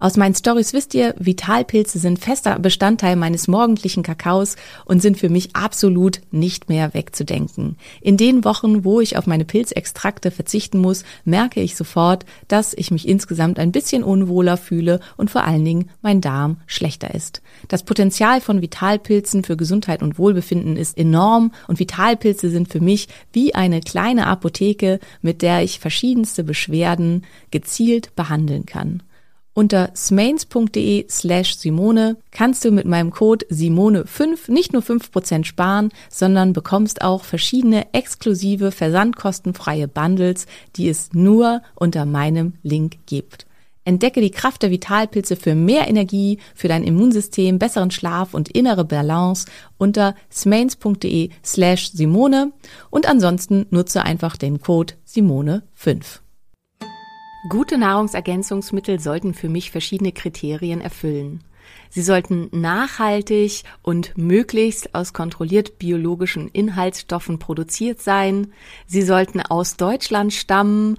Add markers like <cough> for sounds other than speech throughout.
Aus meinen Stories wisst ihr, Vitalpilze sind fester Bestandteil meines morgendlichen Kakaos und sind für mich absolut nicht mehr wegzudenken. In den Wochen, wo ich auf meine Pilzextrakte verzichten muss, merke ich sofort, dass ich mich insgesamt ein bisschen unwohler fühle und vor allen Dingen mein Darm schlechter ist. Das Potenzial von Vitalpilzen für Gesundheit und Wohlbefinden ist enorm und Vitalpilze sind für mich wie eine kleine Apotheke, mit der ich verschiedenste Beschwerden gezielt behandeln kann. Unter smains.de slash Simone kannst du mit meinem Code Simone5 nicht nur 5% sparen, sondern bekommst auch verschiedene exklusive versandkostenfreie Bundles, die es nur unter meinem Link gibt. Entdecke die Kraft der Vitalpilze für mehr Energie, für dein Immunsystem, besseren Schlaf und innere Balance unter smains.de slash Simone und ansonsten nutze einfach den Code Simone5. Gute Nahrungsergänzungsmittel sollten für mich verschiedene Kriterien erfüllen. Sie sollten nachhaltig und möglichst aus kontrolliert biologischen Inhaltsstoffen produziert sein. Sie sollten aus Deutschland stammen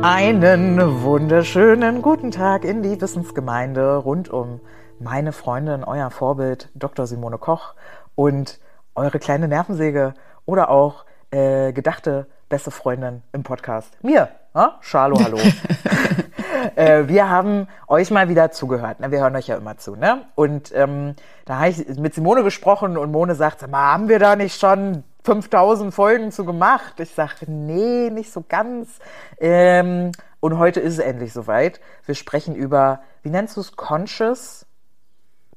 Einen wunderschönen guten Tag in die Wissensgemeinde rund um meine Freundin, euer Vorbild Dr. Simone Koch und eure kleine Nervensäge oder auch äh, gedachte beste Freundin im Podcast. Mir, äh? Schalo, hallo. <laughs> äh, wir haben euch mal wieder zugehört. Ne? Wir hören euch ja immer zu. Ne? Und ähm, da habe ich mit Simone gesprochen und Mone sagt, haben wir da nicht schon 5000 Folgen zu gemacht. Ich sage, nee, nicht so ganz. Ähm, und heute ist es endlich soweit. Wir sprechen über, wie nennst du es, Conscious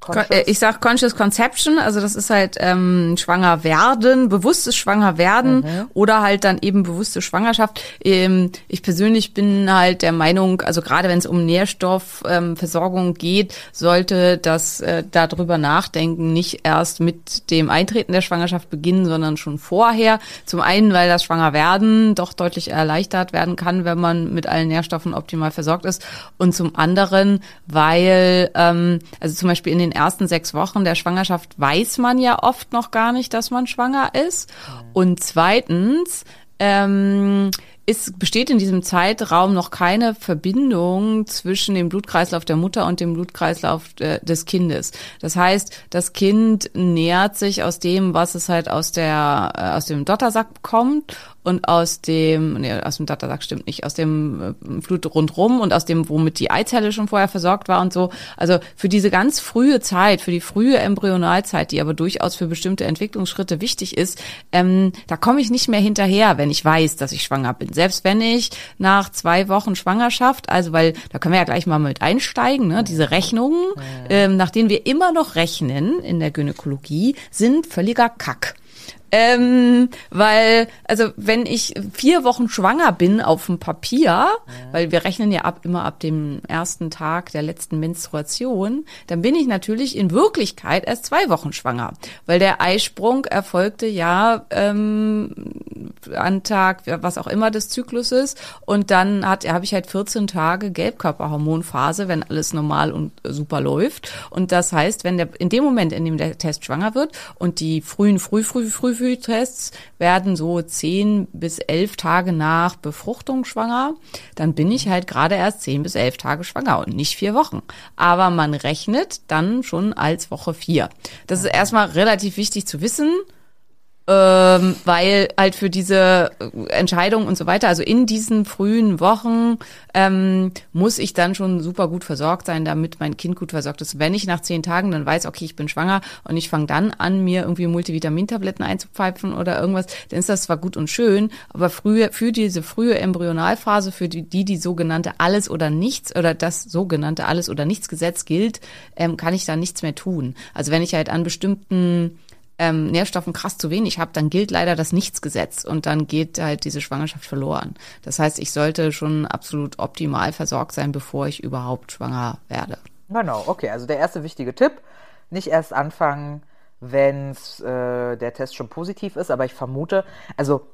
Conscious? Äh, ich sag Conscious Conception, also das ist halt ähm, schwanger werden, bewusstes schwanger werden mhm. oder halt dann eben bewusste Schwangerschaft. Ähm, ich persönlich bin halt der Meinung, also gerade wenn es um Nährstoffversorgung ähm, geht, sollte das äh, darüber nachdenken nicht erst mit dem Eintreten der Schwangerschaft beginnen, sondern schon vorher. Zum einen, weil das Schwangerwerden doch deutlich erleichtert werden kann, wenn man mit allen Nährstoffen optimal versorgt ist. Und zum anderen, weil ähm, also zum Beispiel in den ersten sechs Wochen der Schwangerschaft weiß man ja oft noch gar nicht, dass man schwanger ist. Und zweitens, ähm, es besteht in diesem Zeitraum noch keine Verbindung zwischen dem Blutkreislauf der Mutter und dem Blutkreislauf äh, des Kindes. Das heißt, das Kind nährt sich aus dem, was es halt aus der äh, aus dem Dottersack bekommt und aus dem, nee, aus dem Datasack stimmt nicht, aus dem äh, Flut rundrum und aus dem, womit die Eizelle schon vorher versorgt war und so. Also für diese ganz frühe Zeit, für die frühe Embryonalzeit, die aber durchaus für bestimmte Entwicklungsschritte wichtig ist, ähm, da komme ich nicht mehr hinterher, wenn ich weiß, dass ich schwanger bin. Selbst wenn ich nach zwei Wochen Schwangerschaft, also weil da können wir ja gleich mal mit einsteigen, ne, diese Rechnungen, ähm, nach denen wir immer noch rechnen in der Gynäkologie, sind völliger Kack. Ähm, weil, also wenn ich vier Wochen schwanger bin auf dem Papier, weil wir rechnen ja ab immer ab dem ersten Tag der letzten Menstruation, dann bin ich natürlich in Wirklichkeit erst zwei Wochen schwanger, weil der Eisprung erfolgte ja ähm, an Tag, was auch immer des Zykluses, und dann hat habe ich halt 14 Tage Gelbkörperhormonphase, wenn alles normal und super läuft. Und das heißt, wenn der in dem Moment, in dem der Test schwanger wird und die frühen, früh, früh, früh, Frühtests werden so zehn bis elf Tage nach Befruchtung schwanger, dann bin ich halt gerade erst zehn bis elf Tage schwanger und nicht vier Wochen. Aber man rechnet dann schon als Woche vier. Das ist erstmal relativ wichtig zu wissen ähm, weil halt für diese äh, Entscheidung und so weiter, also in diesen frühen Wochen ähm, muss ich dann schon super gut versorgt sein, damit mein Kind gut versorgt ist. Wenn ich nach zehn Tagen dann weiß, okay, ich bin schwanger und ich fange dann an, mir irgendwie Multivitamintabletten einzupfeifen oder irgendwas, dann ist das zwar gut und schön, aber früher für diese frühe Embryonalphase, für die die, die sogenannte Alles oder Nichts oder das sogenannte Alles oder Nichts Gesetz gilt, ähm, kann ich da nichts mehr tun. Also wenn ich halt an bestimmten ähm, Nährstoffen krass zu wenig habe, dann gilt leider das Nichtsgesetz und dann geht halt diese Schwangerschaft verloren. Das heißt, ich sollte schon absolut optimal versorgt sein, bevor ich überhaupt schwanger werde. Genau, okay. Also der erste wichtige Tipp, nicht erst anfangen, wenn äh, der Test schon positiv ist, aber ich vermute, also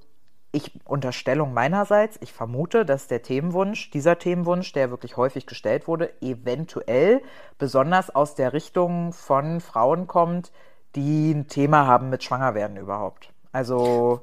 ich Unterstellung meinerseits, ich vermute, dass der Themenwunsch, dieser Themenwunsch, der wirklich häufig gestellt wurde, eventuell besonders aus der Richtung von Frauen kommt, die ein Thema haben mit Schwangerwerden überhaupt. Also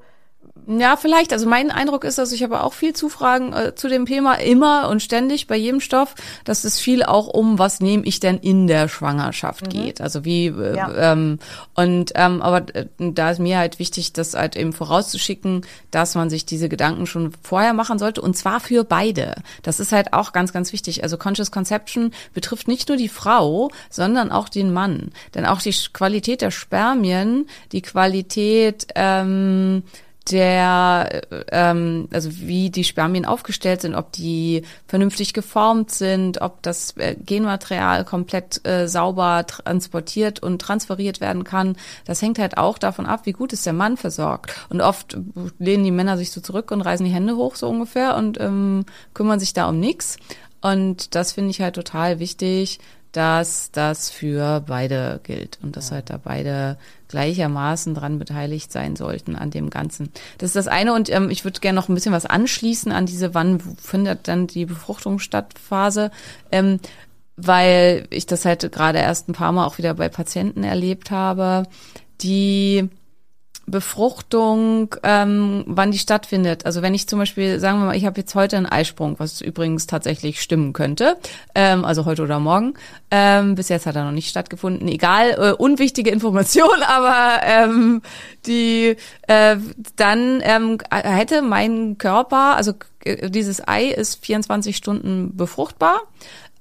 Ja, vielleicht. Also mein Eindruck ist, dass ich aber auch viel Zufragen äh, zu dem Thema immer und ständig bei jedem Stoff, dass es viel auch um, was nehme ich denn in der Schwangerschaft geht. Also wie äh, Ja. ähm, und ähm, aber äh, da ist mir halt wichtig, das halt eben vorauszuschicken, dass man sich diese Gedanken schon vorher machen sollte und zwar für beide. Das ist halt auch ganz, ganz wichtig. Also Conscious Conception betrifft nicht nur die Frau, sondern auch den Mann. Denn auch die Qualität der Spermien, die Qualität ähm, der, äh, ähm, also wie die Spermien aufgestellt sind, ob die vernünftig geformt sind, ob das äh, Genmaterial komplett äh, sauber transportiert und transferiert werden kann. Das hängt halt auch davon ab, wie gut ist der Mann versorgt. Und oft lehnen die Männer sich so zurück und reißen die Hände hoch so ungefähr und ähm, kümmern sich da um nichts. Und das finde ich halt total wichtig, dass das für beide gilt und dass halt da beide gleichermaßen dran beteiligt sein sollten an dem Ganzen. Das ist das eine und ähm, ich würde gerne noch ein bisschen was anschließen an diese, wann findet dann die Befruchtung statt Phase, ähm, weil ich das halt gerade erst ein paar Mal auch wieder bei Patienten erlebt habe, die Befruchtung, ähm, wann die stattfindet. Also wenn ich zum Beispiel, sagen wir mal, ich habe jetzt heute einen Eisprung, was übrigens tatsächlich stimmen könnte, ähm, also heute oder morgen. Ähm, bis jetzt hat er noch nicht stattgefunden. Egal, äh, unwichtige Information, <laughs> aber ähm, die äh, dann ähm, hätte mein Körper, also äh, dieses Ei ist 24 Stunden befruchtbar.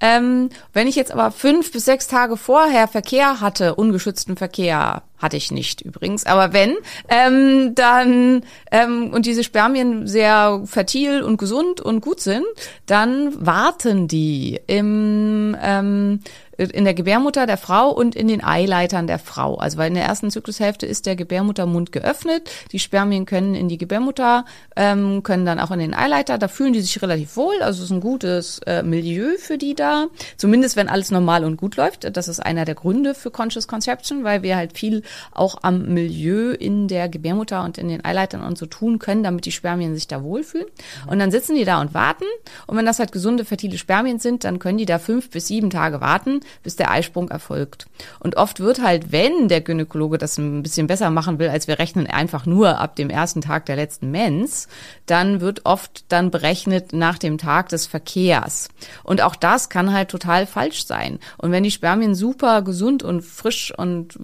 Ähm, wenn ich jetzt aber fünf bis sechs Tage vorher Verkehr hatte, ungeschützten Verkehr, hatte ich nicht übrigens, aber wenn, ähm, dann ähm, und diese Spermien sehr fertil und gesund und gut sind, dann warten die im ähm, in der Gebärmutter der Frau und in den Eileitern der Frau. Also weil in der ersten Zyklushälfte ist der Gebärmuttermund geöffnet. Die Spermien können in die Gebärmutter, ähm, können dann auch in den Eileiter. Da fühlen die sich relativ wohl. Also es ist ein gutes äh, Milieu für die da. Zumindest wenn alles normal und gut läuft. Das ist einer der Gründe für Conscious Conception, weil wir halt viel auch am Milieu in der Gebärmutter und in den Eileitern und so tun können, damit die Spermien sich da wohlfühlen. Und dann sitzen die da und warten. Und wenn das halt gesunde, fertile Spermien sind, dann können die da fünf bis sieben Tage warten bis der Eisprung erfolgt. Und oft wird halt, wenn der Gynäkologe das ein bisschen besser machen will, als wir rechnen einfach nur ab dem ersten Tag der letzten Mens, dann wird oft dann berechnet nach dem Tag des Verkehrs. Und auch das kann halt total falsch sein. Und wenn die Spermien super gesund und frisch und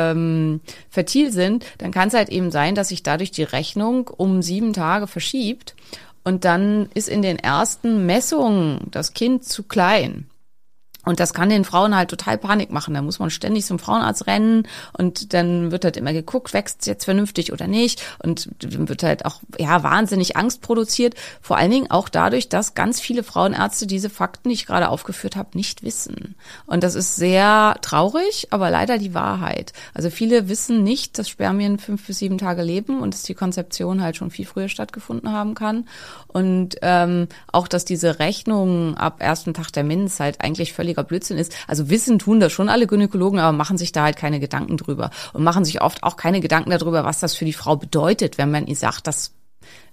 ähm, fertil sind, dann kann es halt eben sein, dass sich dadurch die Rechnung um sieben Tage verschiebt. Und dann ist in den ersten Messungen das Kind zu klein. Und das kann den Frauen halt total Panik machen. Da muss man ständig zum Frauenarzt rennen und dann wird halt immer geguckt, wächst es jetzt vernünftig oder nicht. Und dann wird halt auch, ja, wahnsinnig Angst produziert. Vor allen Dingen auch dadurch, dass ganz viele Frauenärzte diese Fakten, die ich gerade aufgeführt habe, nicht wissen. Und das ist sehr traurig, aber leider die Wahrheit. Also viele wissen nicht, dass Spermien fünf bis sieben Tage leben und dass die Konzeption halt schon viel früher stattgefunden haben kann. Und ähm, auch, dass diese Rechnung ab ersten Tag der Mins halt eigentlich völlig völliger Blödsinn ist. Also wissen tun das schon alle Gynäkologen, aber machen sich da halt keine Gedanken drüber und machen sich oft auch keine Gedanken darüber, was das für die Frau bedeutet, wenn man ihr sagt, dass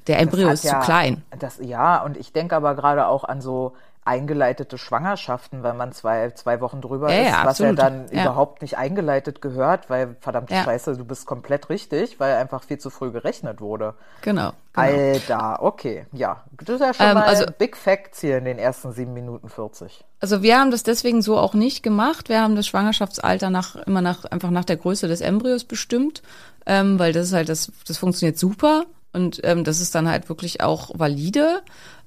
der Embryo ist ja, zu klein. Das, ja, und ich denke aber gerade auch an so eingeleitete Schwangerschaften, weil man zwei, zwei Wochen drüber ja, ist, ja, was ja dann Ja. überhaupt nicht eingeleitet gehört, weil verdammt Ja. scheiße, du bist komplett richtig, weil einfach viel zu früh gerechnet wurde. Genau. genau. Alter, okay, ja. Das ist ja schon Ähm, mal also- Big Facts hier in den ersten sieben Minuten 40. Also wir haben das deswegen so auch nicht gemacht. Wir haben das Schwangerschaftsalter nach immer nach einfach nach der Größe des Embryos bestimmt, ähm, weil das ist halt das das funktioniert super und ähm, das ist dann halt wirklich auch valide.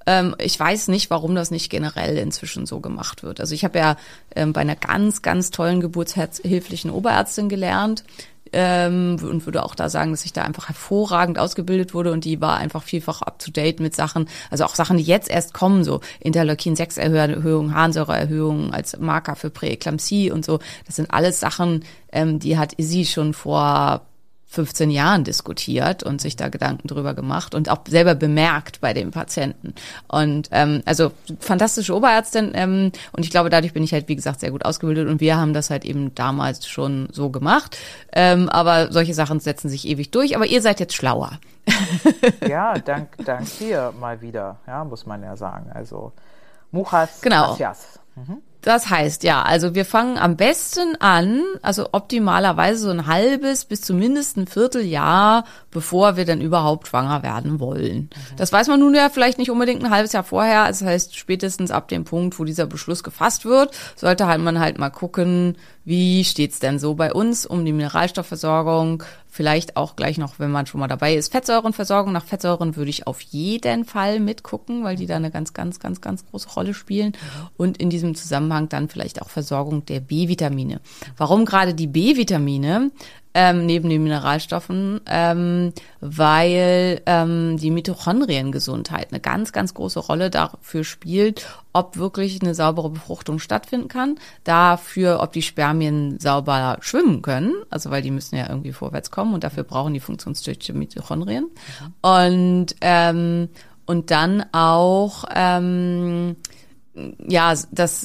Ähm, ich weiß nicht, warum das nicht generell inzwischen so gemacht wird. Also ich habe ja ähm, bei einer ganz ganz tollen geburtshilflichen Oberärztin gelernt ähm, und würde auch da sagen, dass ich da einfach hervorragend ausgebildet wurde und die war einfach vielfach up to date mit Sachen, also auch Sachen, die jetzt erst kommen, so Interleukin 6 Erhöhung, Harnsäureerhöhung als Marker für Präeklampsie und so. Das sind alles Sachen, ähm, die hat sie schon vor 15 Jahren diskutiert und sich da Gedanken drüber gemacht und auch selber bemerkt bei den Patienten. Und ähm, also fantastische Oberärztin ähm, und ich glaube, dadurch bin ich halt, wie gesagt, sehr gut ausgebildet und wir haben das halt eben damals schon so gemacht. Ähm, aber solche Sachen setzen sich ewig durch. Aber ihr seid jetzt schlauer. <laughs> Ja, dank, dank dir mal wieder, ja, muss man ja sagen. Also, Muchas Genau. gracias. Das heißt, ja, also wir fangen am besten an, also optimalerweise so ein halbes bis zumindest ein Vierteljahr, bevor wir dann überhaupt schwanger werden wollen. Das weiß man nun ja vielleicht nicht unbedingt ein halbes Jahr vorher. Das heißt, spätestens ab dem Punkt, wo dieser Beschluss gefasst wird, sollte halt man halt mal gucken, wie steht's denn so bei uns um die Mineralstoffversorgung, vielleicht auch gleich noch, wenn man schon mal dabei ist, Fettsäurenversorgung. Nach Fettsäuren würde ich auf jeden Fall mitgucken, weil die da eine ganz, ganz, ganz, ganz große Rolle spielen. Und in diesem Zusammenhang dann vielleicht auch Versorgung der B-Vitamine. Warum gerade die B-Vitamine? Ähm, neben den Mineralstoffen, ähm, weil ähm, die Mitochondriengesundheit eine ganz, ganz große Rolle dafür spielt, ob wirklich eine saubere Befruchtung stattfinden kann, dafür, ob die Spermien sauber schwimmen können, also weil die müssen ja irgendwie vorwärts kommen und dafür brauchen die funktionstüchtige Mitochondrien. Und, ähm, und dann auch ähm, ja, dass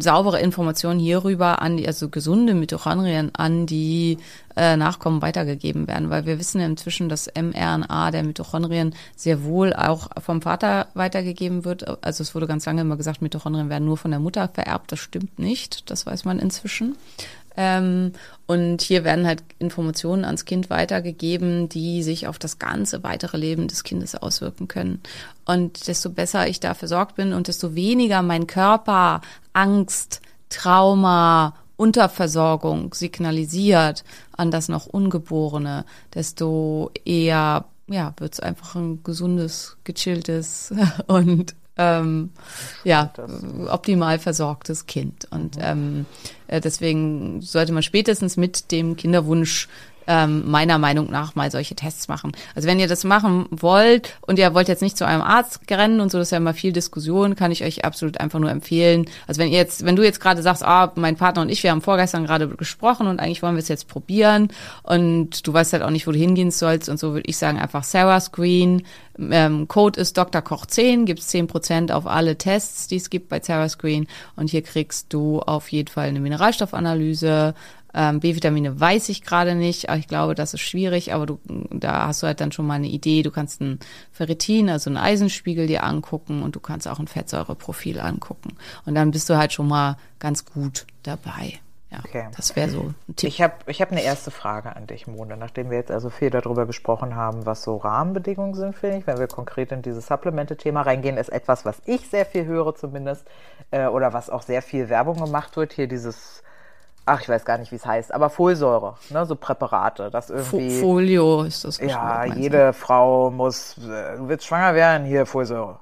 saubere Informationen hierüber an die, also gesunde Mitochondrien an die äh, Nachkommen weitergegeben werden, weil wir wissen ja inzwischen, dass mRNA der Mitochondrien sehr wohl auch vom Vater weitergegeben wird. Also es wurde ganz lange immer gesagt, Mitochondrien werden nur von der Mutter vererbt. Das stimmt nicht. Das weiß man inzwischen. Ähm, und hier werden halt Informationen ans Kind weitergegeben, die sich auf das ganze weitere Leben des Kindes auswirken können. Und desto besser ich da versorgt bin und desto weniger mein Körper Angst, Trauma, Unterversorgung signalisiert an das noch Ungeborene, desto eher ja, wird's einfach ein gesundes, gechilltes <laughs> und ähm, ja, optimal versorgtes Kind. Und ähm, äh, deswegen sollte man spätestens mit dem Kinderwunsch ähm, meiner Meinung nach mal solche Tests machen. Also wenn ihr das machen wollt und ihr wollt jetzt nicht zu einem Arzt rennen und so, das ist ja immer viel Diskussion, kann ich euch absolut einfach nur empfehlen. Also wenn ihr jetzt, wenn du jetzt gerade sagst, ah, mein Partner und ich, wir haben vorgestern gerade gesprochen und eigentlich wollen wir es jetzt probieren und du weißt halt auch nicht, wo du hingehen sollst und so würde ich sagen, einfach Sarah Screen. Ähm, Code ist Dr. Koch 10, gibt's 10% auf alle Tests, die es gibt bei Sarah Screen und hier kriegst du auf jeden Fall eine Mineralstoffanalyse, Ähm, B-Vitamine weiß ich gerade nicht, aber ich glaube, das ist schwierig, aber du, da hast du halt dann schon mal eine Idee. Du kannst ein Ferritin, also einen Eisenspiegel dir angucken und du kannst auch ein Fettsäureprofil angucken. Und dann bist du halt schon mal ganz gut dabei. Ja, Okay. das wäre so ein Tipp. Ich habe ich hab eine erste Frage an dich, Mone. Nachdem wir jetzt also viel darüber gesprochen haben, was so Rahmenbedingungen sind, finde ich, wenn wir konkret in dieses Supplemente-Thema reingehen, ist etwas, was ich sehr viel höre zumindest, äh, oder was auch sehr viel Werbung gemacht wird, hier dieses, ach, ich weiß gar nicht, wie es heißt, aber Folsäure, ne, so Präparate, das irgendwie... Folio ist das. ja, jede Frau muss, äh, du willst schwanger werden, hier Folsäure.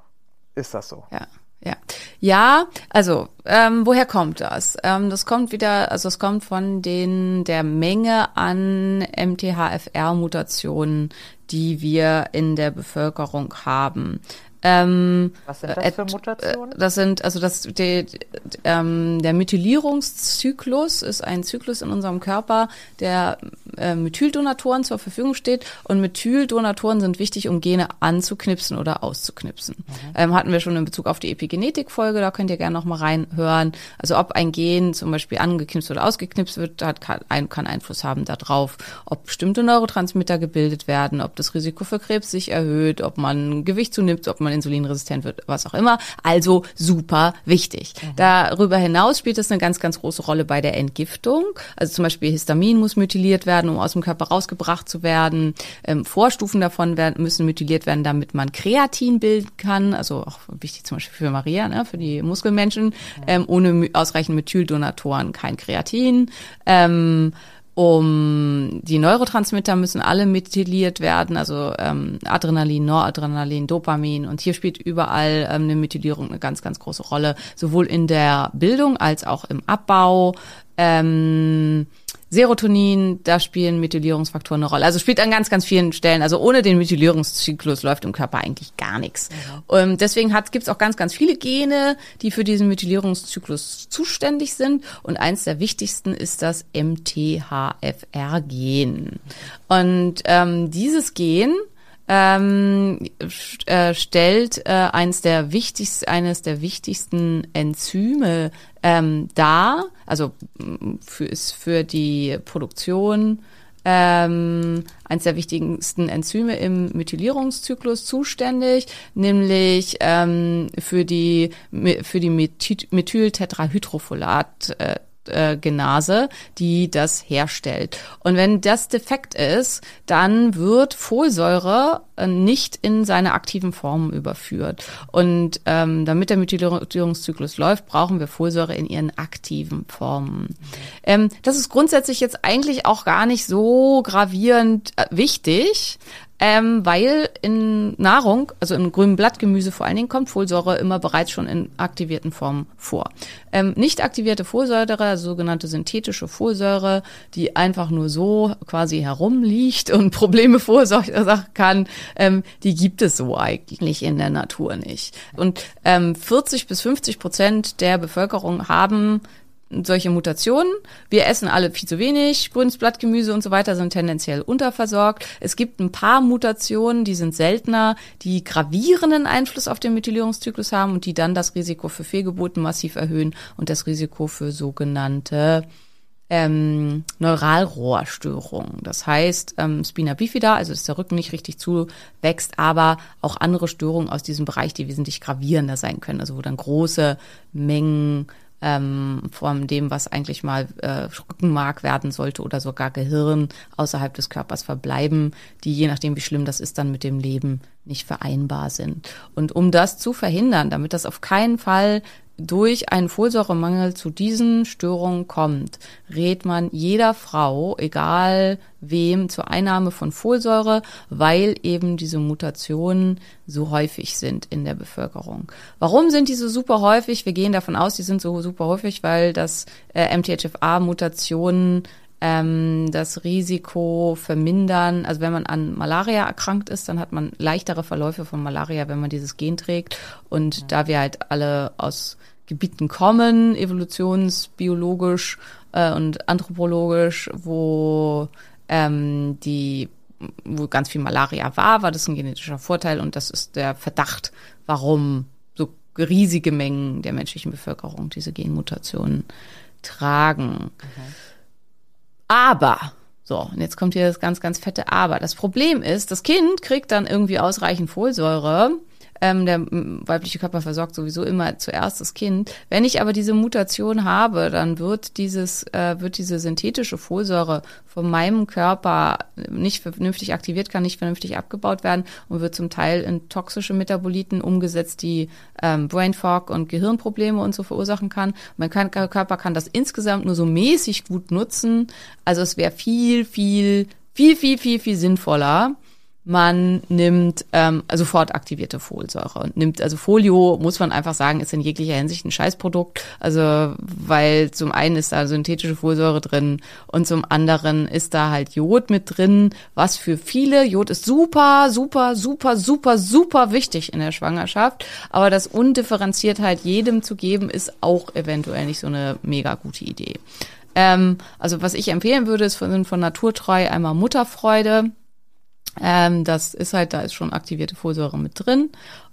Ist das so? Ja, ja. Ja, also ähm, woher kommt das? Ähm, das kommt wieder, also es kommt von den der Menge an MTHFR-Mutationen, die wir in der Bevölkerung haben. Ähm, Was sind das äh, für Mutationen? äh, Das sind, also das, die, die, ähm, der Methylierungszyklus ist ein Zyklus in unserem Körper, der äh, Methyldonatoren zur Verfügung steht. Und Methyldonatoren sind wichtig, um Gene anzuknipsen oder auszuknipsen. Ähm, hatten wir schon in Bezug auf die Epigenetik-Folge, da könnt ihr gerne noch mal reinhören. Also ob ein Gen zum Beispiel angeknipst oder ausgeknipst wird, hat, kann, ein, kann Einfluss haben darauf, ob bestimmte Neurotransmitter gebildet werden, ob das Risiko für Krebs sich erhöht, ob man Gewicht zunimmt, ob man insulinresistent wird, was auch immer. Also super wichtig. Darüber hinaus spielt es eine ganz, ganz große Rolle bei der Entgiftung. Also zum Beispiel Histamin muss methyliert werden, um aus dem Körper rausgebracht zu werden. Ähm, Vorstufen davon werden, müssen methyliert werden, damit man Kreatin bilden kann. Also auch wichtig zum Beispiel für Maria, ne, für die Muskelmenschen. Ähm, ohne ausreichend Methyldonatoren kein Kreatin. Ähm, um die Neurotransmitter müssen alle methyliert werden, also ähm, Adrenalin, Noradrenalin, Dopamin. Und hier spielt überall ähm, eine Methylierung eine ganz, ganz große Rolle, sowohl in der Bildung als auch im Abbau. Ähm, Serotonin, da spielen Methylierungsfaktoren eine Rolle. Also spielt an ganz, ganz vielen Stellen. Also ohne den Methylierungszyklus läuft im Körper eigentlich gar nichts. Und deswegen gibt es auch ganz, ganz viele Gene, die für diesen Methylierungszyklus zuständig sind. Und eins der wichtigsten ist das MTHFR-Gen. Und ähm, dieses Gen ähm, äh, stellt äh, eines der wichtigsten, eines der wichtigsten Enzyme ähm, dar, also für, ist für die Produktion ähm, eines der wichtigsten Enzyme im Methylierungszyklus zuständig, nämlich ähm, für die für die Methy- Methyltetrahydrofolat äh, äh, Genase, die das herstellt. Und wenn das defekt ist, dann wird Folsäure äh, nicht in seine aktiven Formen überführt. Und ähm, damit der Methylierungszyklus läuft, brauchen wir Folsäure in ihren aktiven Formen. Ähm, das ist grundsätzlich jetzt eigentlich auch gar nicht so gravierend äh, wichtig, ähm, weil in Nahrung, also in grünem Blattgemüse vor allen Dingen, kommt Folsäure immer bereits schon in aktivierten Formen vor. Ähm, nicht aktivierte Folsäure, also sogenannte synthetische Folsäure, die einfach nur so quasi herumliegt und <laughs> Probleme verursachen kann, ähm, die gibt es so eigentlich in der Natur nicht. Und ähm, 40 bis 50 Prozent der Bevölkerung haben solche Mutationen. Wir essen alle viel zu wenig, grünes Blattgemüse und so weiter sind tendenziell unterversorgt. Es gibt ein paar Mutationen, die sind seltener, die gravierenden Einfluss auf den Methylierungszyklus haben und die dann das Risiko für Fehlgeburten massiv erhöhen und das Risiko für sogenannte ähm, Neuralrohrstörungen. Das heißt, ähm, Spina bifida, also dass der Rücken nicht richtig zuwächst, aber auch andere Störungen aus diesem Bereich, die wesentlich gravierender sein können, also wo dann große Mengen ähm, von dem, was eigentlich mal äh, Rückenmark werden sollte oder sogar Gehirn außerhalb des Körpers verbleiben, die je nachdem, wie schlimm das ist, dann mit dem Leben nicht vereinbar sind. Und um das zu verhindern, damit das auf keinen Fall durch einen Folsäuremangel zu diesen Störungen kommt, rät man jeder Frau, egal wem, zur Einnahme von Folsäure, weil eben diese Mutationen so häufig sind in der Bevölkerung. Warum sind die so super häufig? Wir gehen davon aus, die sind so super häufig, weil das äh, MTHFR-Mutationen ähm, das Risiko vermindern. Also wenn man an Malaria erkrankt ist, dann hat man leichtere Verläufe von Malaria, wenn man dieses Gen trägt. Und da wir halt alle aus Gebieten kommen, evolutionsbiologisch äh, und anthropologisch, wo ähm, die wo ganz viel Malaria war, war das ein genetischer Vorteil und das ist der Verdacht, warum so riesige Mengen der menschlichen Bevölkerung diese Genmutationen tragen. Aber, so, und jetzt kommt hier das ganz, ganz fette Aber. Das Problem ist, das Kind kriegt dann irgendwie ausreichend Folsäure ähm, der weibliche Körper versorgt sowieso immer zuerst das Kind. Wenn ich aber diese Mutation habe, dann wird dieses, äh, wird diese synthetische Folsäure von meinem Körper nicht vernünftig aktiviert, kann nicht vernünftig abgebaut werden und wird zum Teil in toxische Metaboliten umgesetzt, die ähm, Brain Fog und Gehirnprobleme und so verursachen kann. Mein Körper kann das insgesamt nur so mäßig gut nutzen. Also es wäre viel, viel, viel, viel, viel, viel sinnvoller, man nimmt ähm, also sofort aktivierte Folsäure. Und nimmt also Folio muss man einfach sagen ist in jeglicher Hinsicht ein Scheißprodukt. Also weil zum einen ist da synthetische Folsäure drin und zum anderen ist da halt Jod mit drin was für viele Jod ist super super super super super wichtig in der Schwangerschaft. Aber das undifferenziert halt jedem zu geben ist auch eventuell nicht so eine mega gute Idee. Ähm, also was ich empfehlen würde ist von, von Naturtreu einmal Mutterfreude ähm, das ist halt, da ist schon aktivierte Folsäure mit drin.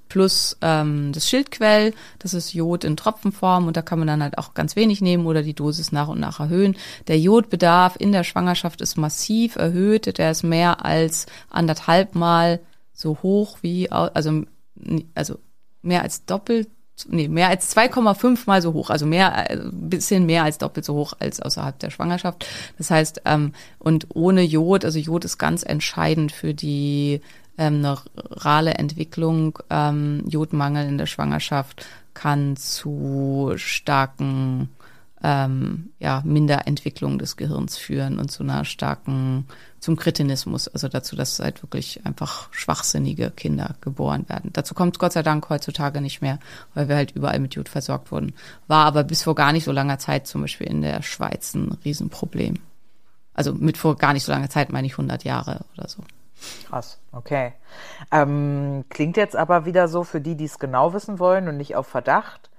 Plus ähm, das Schildquell, das ist Jod in Tropfenform und da kann man dann halt auch ganz wenig nehmen oder die Dosis nach und nach erhöhen. Der Jodbedarf in der Schwangerschaft ist massiv erhöht, der ist mehr als anderthalb Mal so hoch wie, also, also mehr als doppelt nee, mehr als 2,5 mal so hoch, also mehr, ein äh, bisschen mehr als doppelt so hoch als außerhalb der Schwangerschaft. Das heißt, ähm, und ohne Jod, also Jod ist ganz entscheidend für die ähm, neurale Entwicklung. Ähm, Jodmangel in der Schwangerschaft kann zu starken ähm, ja, Minderentwicklung des Gehirns führen und zu einer starken, zum Kretinismus, also dazu, dass halt wirklich einfach schwachsinnige Kinder geboren werden. Dazu kommt Gott sei Dank heutzutage nicht mehr, weil wir halt überall mit Jod versorgt wurden. War aber bis vor gar nicht so langer Zeit zum Beispiel in der Schweiz ein Riesenproblem. Also mit vor gar nicht so langer Zeit meine ich 100 Jahre oder so. Krass, okay. Ähm, klingt jetzt aber wieder so für die, die es genau wissen wollen und nicht auf Verdacht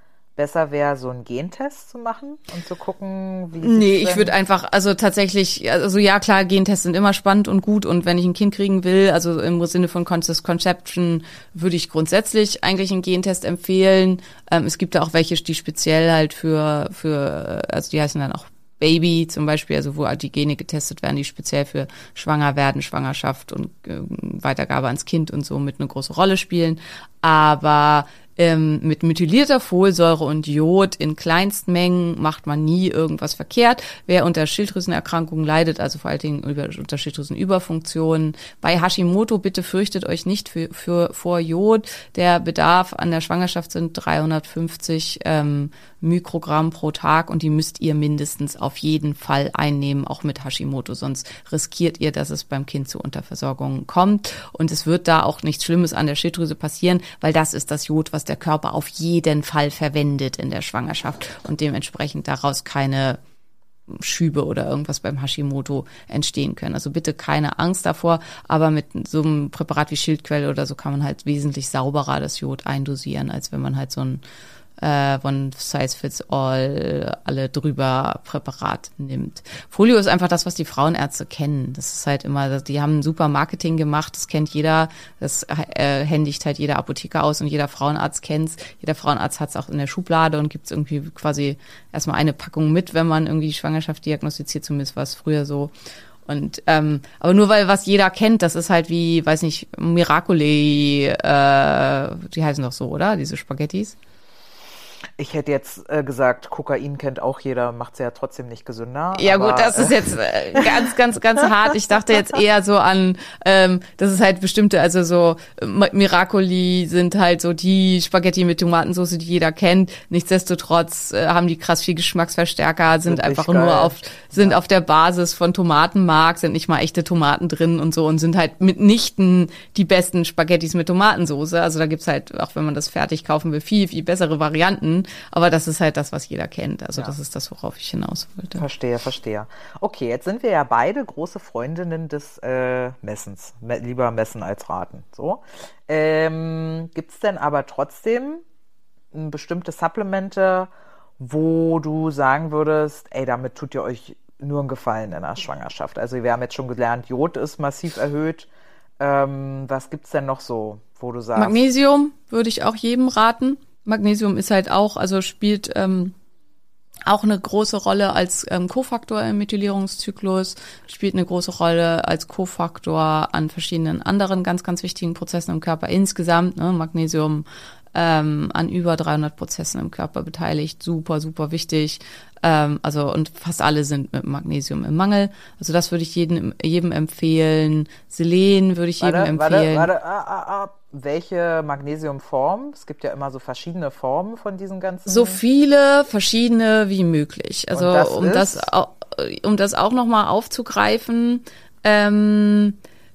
besser wäre, so einen Gentest zu machen und zu gucken, wie. Nee, ich würde einfach, also tatsächlich, also ja klar, Gentests sind immer spannend und gut und wenn ich ein Kind kriegen will, also im Sinne von Conscious Conception, würde ich grundsätzlich eigentlich einen Gentest empfehlen. Ähm, es gibt da auch welche, die speziell halt für, für, also die heißen dann auch Baby zum Beispiel, also wo die Gene getestet werden, die speziell für Schwanger werden, Schwangerschaft und äh, Weitergabe ans Kind und so mit eine große Rolle spielen. Aber ähm, mit methylierter Folsäure und Jod in Kleinstmengen macht man nie irgendwas verkehrt. Wer unter Schilddrüsenerkrankungen leidet, also vor allen Dingen über, unter Schilddrüsenüberfunktionen, bei Hashimoto bitte fürchtet euch nicht für, für, vor Jod. Der Bedarf an der Schwangerschaft sind 350 ähm, Mikrogramm pro Tag und die müsst ihr mindestens auf jeden Fall einnehmen, auch mit Hashimoto. Sonst riskiert ihr, dass es beim Kind zu Unterversorgung kommt. Und es wird da auch nichts Schlimmes an der Schilddrüse passieren, weil das ist das Jod, was der Körper auf jeden Fall verwendet in der Schwangerschaft und dementsprechend daraus keine Schübe oder irgendwas beim Hashimoto entstehen können. Also bitte keine Angst davor, aber mit so einem Präparat wie Schildquelle oder so kann man halt wesentlich sauberer das Jod eindosieren, als wenn man halt so ein äh, One Size Fits All alle drüber Präparat nimmt. Folio ist einfach das, was die Frauenärzte kennen. Das ist halt immer, die haben ein super Marketing gemacht, das kennt jeder, das äh, händigt halt jeder Apotheker aus und jeder Frauenarzt kennt's. Jeder Frauenarzt hat's auch in der Schublade und gibt's irgendwie quasi erstmal eine Packung mit, wenn man irgendwie Schwangerschaft diagnostiziert, zumindest war es früher so. Und ähm, aber nur weil was jeder kennt, das ist halt wie, weiß nicht, Miracoli, äh, die heißen doch so, oder? Diese Spaghettis. Ich hätte jetzt äh, gesagt, Kokain kennt auch jeder, macht es ja trotzdem nicht gesünder. Ja aber, gut, das ist jetzt äh, ganz, ganz, ganz hart. Ich dachte jetzt eher so an, ähm, das ist halt bestimmte, also so äh, Miracoli sind halt so die Spaghetti mit Tomatensauce, die jeder kennt. Nichtsdestotrotz äh, haben die krass viel Geschmacksverstärker, sind, sind einfach nur auf, sind ja. auf der Basis von Tomatenmark, sind nicht mal echte Tomaten drin und so und sind halt mitnichten die besten Spaghettis mit Tomatensauce. Also da gibt's halt, auch wenn man das fertig kaufen will, viel, viel bessere Varianten aber das ist halt das, was jeder kennt. Also ja. das ist das, worauf ich hinaus wollte. Verstehe, verstehe. Okay, jetzt sind wir ja beide große Freundinnen des äh, Messens. Lieber messen als raten. So. Ähm, Gibt es denn aber trotzdem bestimmte Supplemente, wo du sagen würdest, ey, damit tut ihr euch nur einen Gefallen in der Schwangerschaft? Also wir haben jetzt schon gelernt, Jod ist massiv erhöht. Ähm, was es denn noch so, wo du sagst? Magnesium würde ich auch jedem raten. Magnesium ist halt auch, also spielt ähm, auch eine große Rolle als ähm, Kofaktor im Methylierungszyklus, spielt eine große Rolle als Kofaktor an verschiedenen anderen ganz, ganz wichtigen Prozessen im Körper insgesamt. Ne? Magnesium ähm, an über 300 Prozessen im Körper beteiligt, super, super wichtig. Ähm, also und fast alle sind mit Magnesium im Mangel. Also das würde ich jedem, jedem empfehlen. Selen würde ich jedem Warte, empfehlen. warte, warte, ah, ah, ah. Welche Magnesiumform? Es gibt ja immer so verschiedene Formen von diesen ganzen. so viele verschiedene wie möglich. Also das um ist? das au- um das auch noch mal aufzugreifen. Ähm,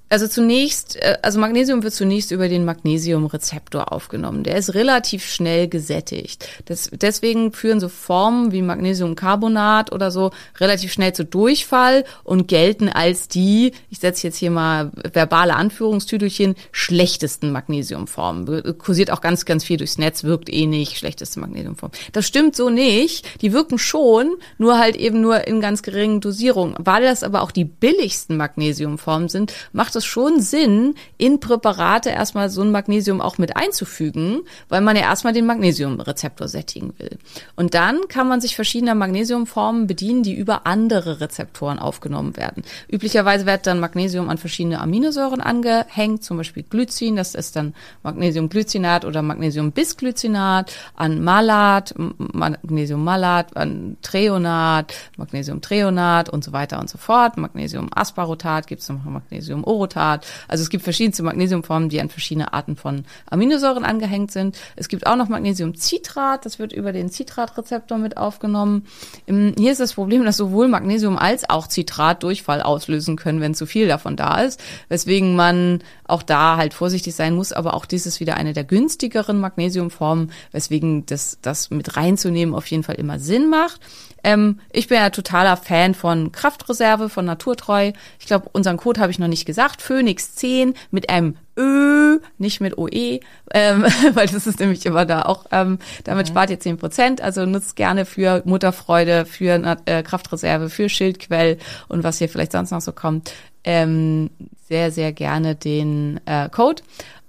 also zunächst, äh, also Magnesium wird zunächst über den Magnesiumrezeptor aufgenommen. Der ist relativ schnell gesättigt. Das, deswegen führen so Formen wie Magnesiumcarbonat oder so relativ schnell zu Durchfall und gelten als die, ich setze jetzt hier mal verbale Anführungstüdelchen, schlechtesten Magnesiumformen. Kursiert auch ganz, ganz viel durchs Netz, wirkt eh nicht, schlechteste Magnesiumform. Das stimmt so nicht. Die wirken schon, nur halt eben nur in ganz geringen Dosierungen. Weil das aber auch die billigsten Magnesiumformen sind, macht es schon Sinn, in Präparate erstmal so ein Magnesium auch mit einzufügen, weil man ja erstmal den Magnesiumrezeptor sättigen will. Und dann kann man sich verschiedener Magnesiumformen bedienen, die über andere Rezeptoren aufgenommen werden. Üblicherweise wird dann Magnesium an verschiedene Aminosäuren angehängt, zum Beispiel Glycin, das ist dann Magnesiumglycinat oder Magnesiumbisglycinat, an Malat, Magnesiummalat, an Treonat, Magnesiumtreonat und so weiter und so fort. Magnesiumasparotat gibt es noch Magnesiumorotat. Also es gibt verschiedenste Magnesiumformen, die an verschiedene Arten von Aminosäuren angehängt sind. Es gibt auch noch Magnesiumcitrat, das wird über den Citratrezeptor mit aufgenommen. Hier ist das Problem, dass sowohl Magnesium als auch Citrat Durchfall auslösen können, wenn zu viel davon da ist, weswegen man auch da halt vorsichtig sein muss, aber auch dies ist wieder eine der günstigeren Magnesiumformen, weswegen das, das mit reinzunehmen auf jeden Fall immer Sinn macht. Ähm, ich bin ja totaler Fan von Kraftreserve, von Naturtreu. Ich glaube, unseren Code habe ich noch nicht gesagt. Phoenix 10 mit einem Ö, nicht mit OE, ähm, <laughs> weil das ist nämlich immer da auch, ähm, damit spart ihr 10 Prozent. Also nutzt gerne für Mutterfreude, für äh, Kraftreserve, für Schildquell und was hier vielleicht sonst noch so kommt. Ähm, sehr, sehr gerne den äh, Code.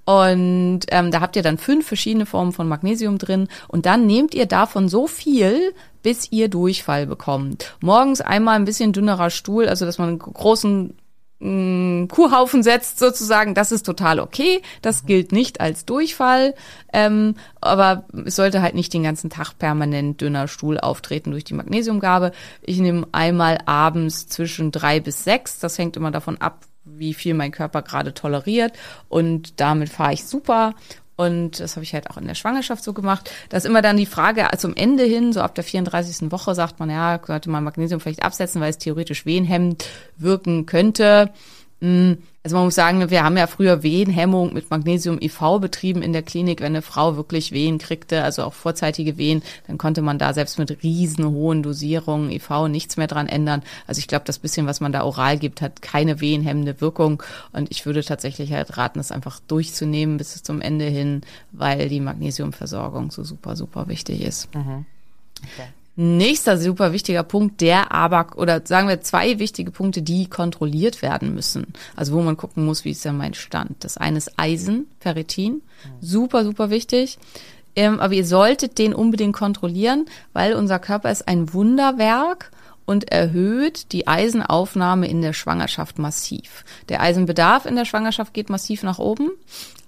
Und ähm, da habt ihr dann fünf verschiedene Formen von Magnesium drin. Und dann nehmt ihr davon so viel, bis ihr Durchfall bekommt. Morgens einmal ein bisschen dünnerer Stuhl, also dass man einen großen mh, Kuhhaufen setzt sozusagen, das ist total okay. Das gilt nicht als Durchfall, ähm, aber es sollte halt nicht den ganzen Tag permanent dünner Stuhl auftreten durch die Magnesiumgabe. Ich nehme einmal abends zwischen drei bis sechs. Das hängt immer davon ab, wie viel mein Körper gerade toleriert und damit fahre ich super. Und das habe ich halt auch in der Schwangerschaft so gemacht. Da ist immer dann die Frage, zum Ende hin, so ab der 34. Woche, sagt man, ja, sollte man Magnesium vielleicht absetzen, weil es theoretisch wehenhemmend wirken könnte. Also man muss sagen, wir haben ja früher Wehenhemmung mit Magnesium IV betrieben in der Klinik, wenn eine Frau wirklich Wehen kriegte, also auch vorzeitige Wehen, dann konnte man da selbst mit riesen hohen Dosierungen IV nichts mehr dran ändern. Also ich glaube, das bisschen, was man da oral gibt, hat keine wehenhemmende Wirkung und ich würde tatsächlich halt raten, das einfach durchzunehmen bis zum Ende hin, weil die Magnesiumversorgung so super, super wichtig ist. Nächster super wichtiger Punkt, der aber, oder sagen wir zwei wichtige Punkte, die kontrolliert werden müssen. Also wo man gucken muss, wie ist denn mein Stand. Das eine ist Eisen, Ferritin. Super, super wichtig. Ähm, aber ihr solltet den unbedingt kontrollieren, weil unser Körper ist ein Wunderwerk und erhöht die Eisenaufnahme in der Schwangerschaft massiv. Der Eisenbedarf in der Schwangerschaft geht massiv nach oben,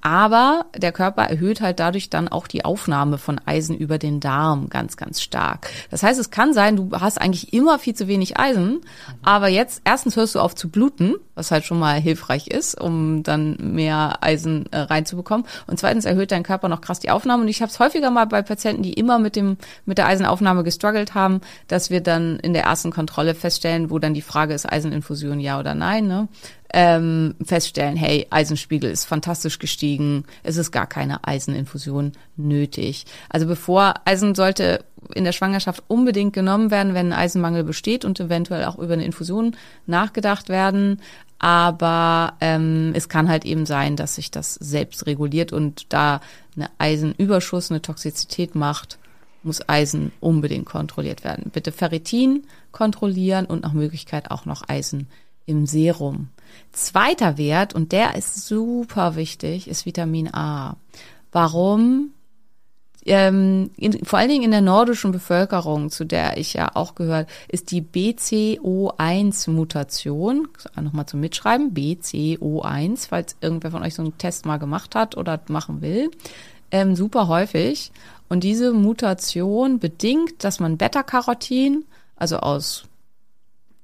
aber der Körper erhöht halt dadurch dann auch die Aufnahme von Eisen über den Darm ganz, ganz stark. Das heißt, es kann sein, du hast eigentlich immer viel zu wenig Eisen, aber jetzt erstens hörst du auf zu bluten, was halt schon mal hilfreich ist, um dann mehr Eisen äh, reinzubekommen. Und zweitens erhöht dein Körper noch krass die Aufnahme. Und ich habe es häufiger mal bei Patienten, die immer mit dem mit der Eisenaufnahme gestruggelt haben, dass wir dann in der ersten Kontrolle feststellen, wo dann die Frage ist, Eiseninfusion ja oder nein, ne? Ähm, feststellen, hey, Eisenspiegel ist fantastisch gestiegen, es ist gar keine Eiseninfusion nötig. Also bevor Eisen sollte in der Schwangerschaft unbedingt genommen werden, wenn ein Eisenmangel besteht und eventuell auch über eine Infusion nachgedacht werden. Aber ähm, es kann halt eben sein, dass sich das selbst reguliert und da eine Eisenüberschuss, eine Toxizität macht, muss Eisen unbedingt kontrolliert werden. Bitte Ferritin kontrollieren und nach Möglichkeit auch noch Eisen im Serum. Zweiter Wert, und der ist super wichtig, ist Vitamin A. Warum? ähm, in, vor allen Dingen in der nordischen Bevölkerung, zu der ich ja auch gehört, ist die BCO1-Mutation, nochmal zum Mitschreiben, BCO1, falls irgendwer von euch so einen Test mal gemacht hat oder machen will, ähm, super häufig. Und diese Mutation bedingt, dass man Beta-Carotin, also aus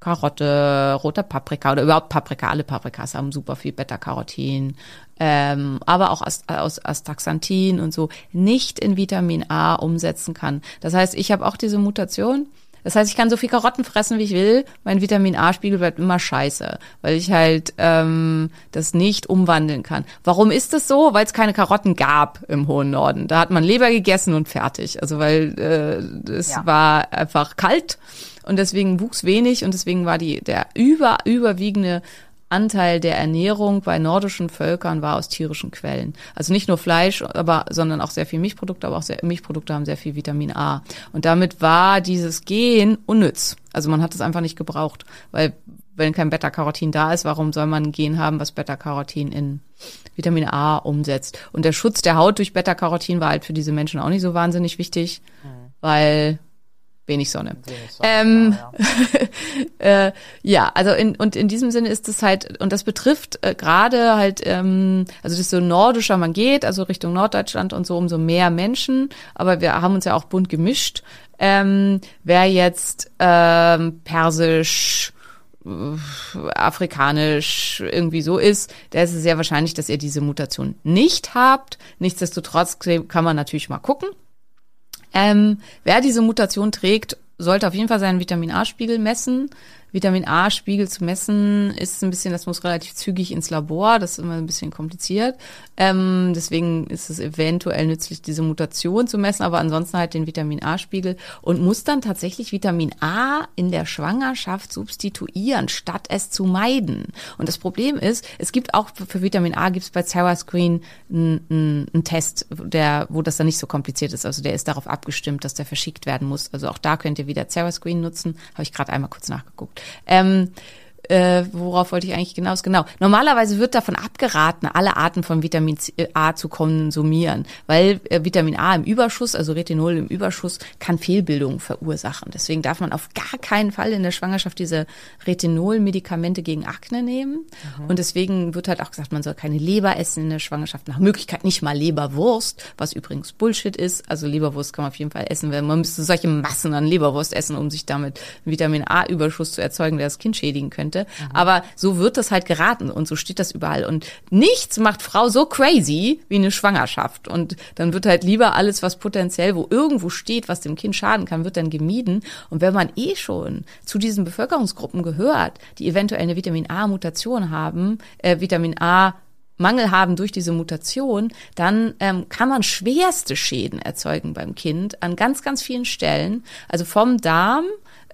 Karotte, roter Paprika oder überhaupt Paprika, alle Paprikas haben super viel Beta-Carotin, ähm, aber auch aus, aus Astaxanthin und so, nicht in Vitamin A umsetzen kann. Das heißt, ich habe auch diese Mutation. Das heißt, ich kann so viel Karotten fressen, wie ich will. Mein Vitamin A-Spiegel bleibt immer scheiße, weil ich halt ähm, das nicht umwandeln kann. Warum ist das so? Weil es keine Karotten gab im hohen Norden. Da hat man Leber gegessen und fertig. Also weil äh, es ja. war einfach kalt und deswegen wuchs wenig und deswegen war die der über überwiegende Anteil der Ernährung bei nordischen Völkern war aus tierischen Quellen. Also nicht nur Fleisch, aber sondern auch sehr viel Milchprodukte, aber auch sehr, Milchprodukte haben sehr viel Vitamin A. Und damit war dieses Gen unnütz. Also man hat es einfach nicht gebraucht, weil wenn kein Beta-Carotin da ist, warum soll man ein Gen haben, was Beta-Carotin in Vitamin A umsetzt? Und der Schutz der Haut durch Beta-Carotin war halt für diese Menschen auch nicht so wahnsinnig wichtig, mhm. weil wenig Sonne. Wenig Sonne ähm, ja. <laughs> äh, ja, also in, und in diesem Sinne ist es halt, und das betrifft äh, gerade halt, ähm, also desto nordischer man geht, also Richtung Norddeutschland und so, umso mehr Menschen, aber wir haben uns ja auch bunt gemischt. Ähm, wer jetzt ähm, persisch, äh, afrikanisch irgendwie so ist, der ist es sehr wahrscheinlich, dass ihr diese Mutation nicht habt. Nichtsdestotrotz kann man natürlich mal gucken. Ähm, wer diese Mutation trägt, sollte auf jeden Fall seinen Vitamin A-Spiegel messen. Vitamin A-Spiegel zu messen ist ein bisschen, das muss relativ zügig ins Labor, das ist immer ein bisschen kompliziert. Ähm, deswegen ist es eventuell nützlich, diese Mutation zu messen, aber ansonsten halt den Vitamin A-Spiegel und muss dann tatsächlich Vitamin A in der Schwangerschaft substituieren, statt es zu meiden. Und das Problem ist, es gibt auch für Vitamin A gibt es bei Sarah Screen einen, Test, der, wo das dann nicht so kompliziert ist. Also der ist darauf abgestimmt, dass der verschickt werden muss. Also auch da könnt ihr wieder Sarah Screen nutzen. Habe ich gerade einmal kurz nachgeguckt. Ähm, äh, worauf wollte ich eigentlich hinaus? Genau. Normalerweise wird davon abgeraten, alle Arten von Vitamin äh, A zu konsumieren, weil äh, Vitamin A im Überschuss, also Retinol im Überschuss, kann Fehlbildungen verursachen. Deswegen darf man auf gar keinen Fall in der Schwangerschaft diese Retinol-Medikamente gegen Akne nehmen. Mhm. Und deswegen wird halt auch gesagt, man soll keine Leber essen in der Schwangerschaft. Nach Möglichkeit nicht mal Leberwurst, was übrigens Bullshit ist. Also Leberwurst kann man auf jeden Fall essen, weil man müsste solche Massen an Leberwurst essen, um sich damit Vitamin A-Überschuss zu erzeugen, der das Kind schädigen könnte könnte. Mhm. Aber so wird das halt geraten und so steht das überall. Und nichts macht Frau so crazy wie eine Schwangerschaft. Und dann wird halt lieber alles, was potenziell wo irgendwo steht, was dem Kind schaden kann, wird dann gemieden. Und wenn man eh schon zu diesen Bevölkerungsgruppen gehört, die eventuell eine Vitamin A-Mutation haben, äh, Vitamin A Mangel haben durch diese Mutation, dann ähm, kann man schwerste Schäden erzeugen beim Kind an ganz, ganz vielen Stellen. Also vom Darm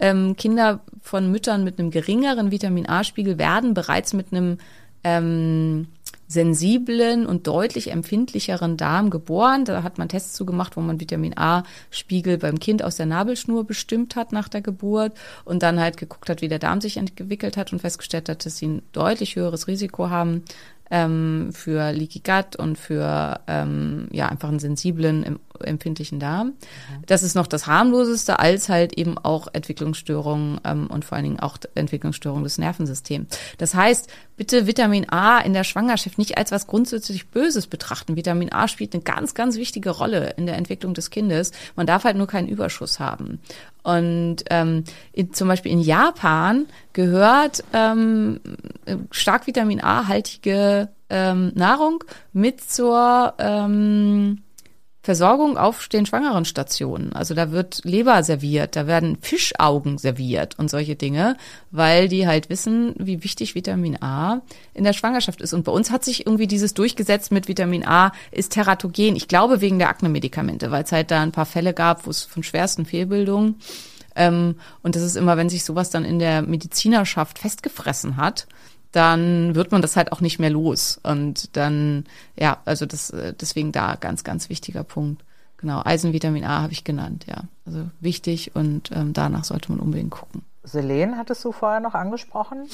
ähm, Kinder von Müttern mit einem geringeren Vitamin A-Spiegel werden bereits mit einem ähm, sensiblen und deutlich empfindlicheren Darm geboren. Da hat man Tests zugemacht, wo man Vitamin A-Spiegel beim Kind aus der Nabelschnur bestimmt hat nach der Geburt und dann halt geguckt hat, wie der Darm sich entwickelt hat und festgestellt hat, dass sie ein deutlich höheres Risiko haben, ähm, für Leaky Gut und für ähm, ja einfach einen sensiblen, empfindlichen Darm. Mhm. Das ist noch das harmloseste, als halt eben auch Entwicklungsstörungen ähm, und vor allen Dingen auch Entwicklungsstörungen des Nervensystems. Das heißt, bitte Vitamin A in der Schwangerschaft nicht als was grundsätzlich Böses betrachten. Vitamin A spielt eine ganz, ganz wichtige Rolle in der Entwicklung des Kindes. Man darf halt nur keinen Überschuss haben. Und ähm, in, zum Beispiel in Japan gehört ähm, stark Vitamin A-haltige ähm, Nahrung mit zur ähm, Versorgung auf den schwangeren Stationen. Also da wird Leber serviert, da werden Fischaugen serviert und solche Dinge, weil die halt wissen, wie wichtig Vitamin A in der Schwangerschaft ist. Und bei uns hat sich irgendwie dieses durchgesetzt mit Vitamin A ist teratogen. Ich glaube wegen der Akne-Medikamente, weil es halt da ein paar Fälle gab, wo es von schwersten Fehlbildungen. Ähm, und das ist immer, wenn sich sowas dann in der Medizinerschaft festgefressen hat, dann wird man das halt auch nicht mehr los. Und dann, ja, also das, äh, deswegen da ganz, ganz wichtiger Punkt. Genau, Eisen, Vitamin A habe ich genannt, ja. Also wichtig und ähm, danach sollte man unbedingt gucken. Selen hattest du vorher noch angesprochen?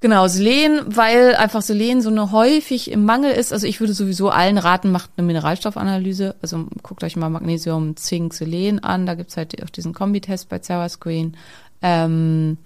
Genau, Selen, weil einfach Selen so eine häufig im Mangel ist. Also ich würde sowieso allen raten, macht eine Mineralstoffanalyse. Also guckt euch mal Magnesium, Zink, Selen an. Da gibt's halt auch diesen Kombitest bei Screen, ähm,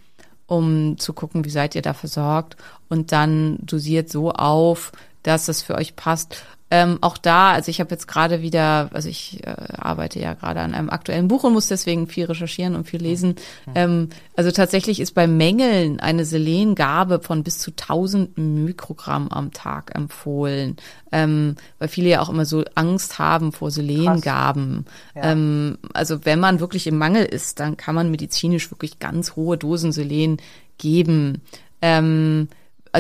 um zu gucken, wie seid ihr da versorgt. Und dann dosiert so auf, dass das für euch passt. Ähm, auch da, also ich habe jetzt gerade wieder, also ich äh, arbeite ja gerade an einem aktuellen Buch und muss deswegen viel recherchieren und viel lesen. Ähm, also tatsächlich ist bei Mängeln eine Selengabe von bis zu 1000 Mikrogramm am Tag empfohlen, ähm, weil viele ja auch immer so Angst haben vor Selengaben. Ja. Ähm, also wenn man wirklich im Mangel ist, dann kann man medizinisch wirklich ganz hohe Dosen Selen geben. Ähm,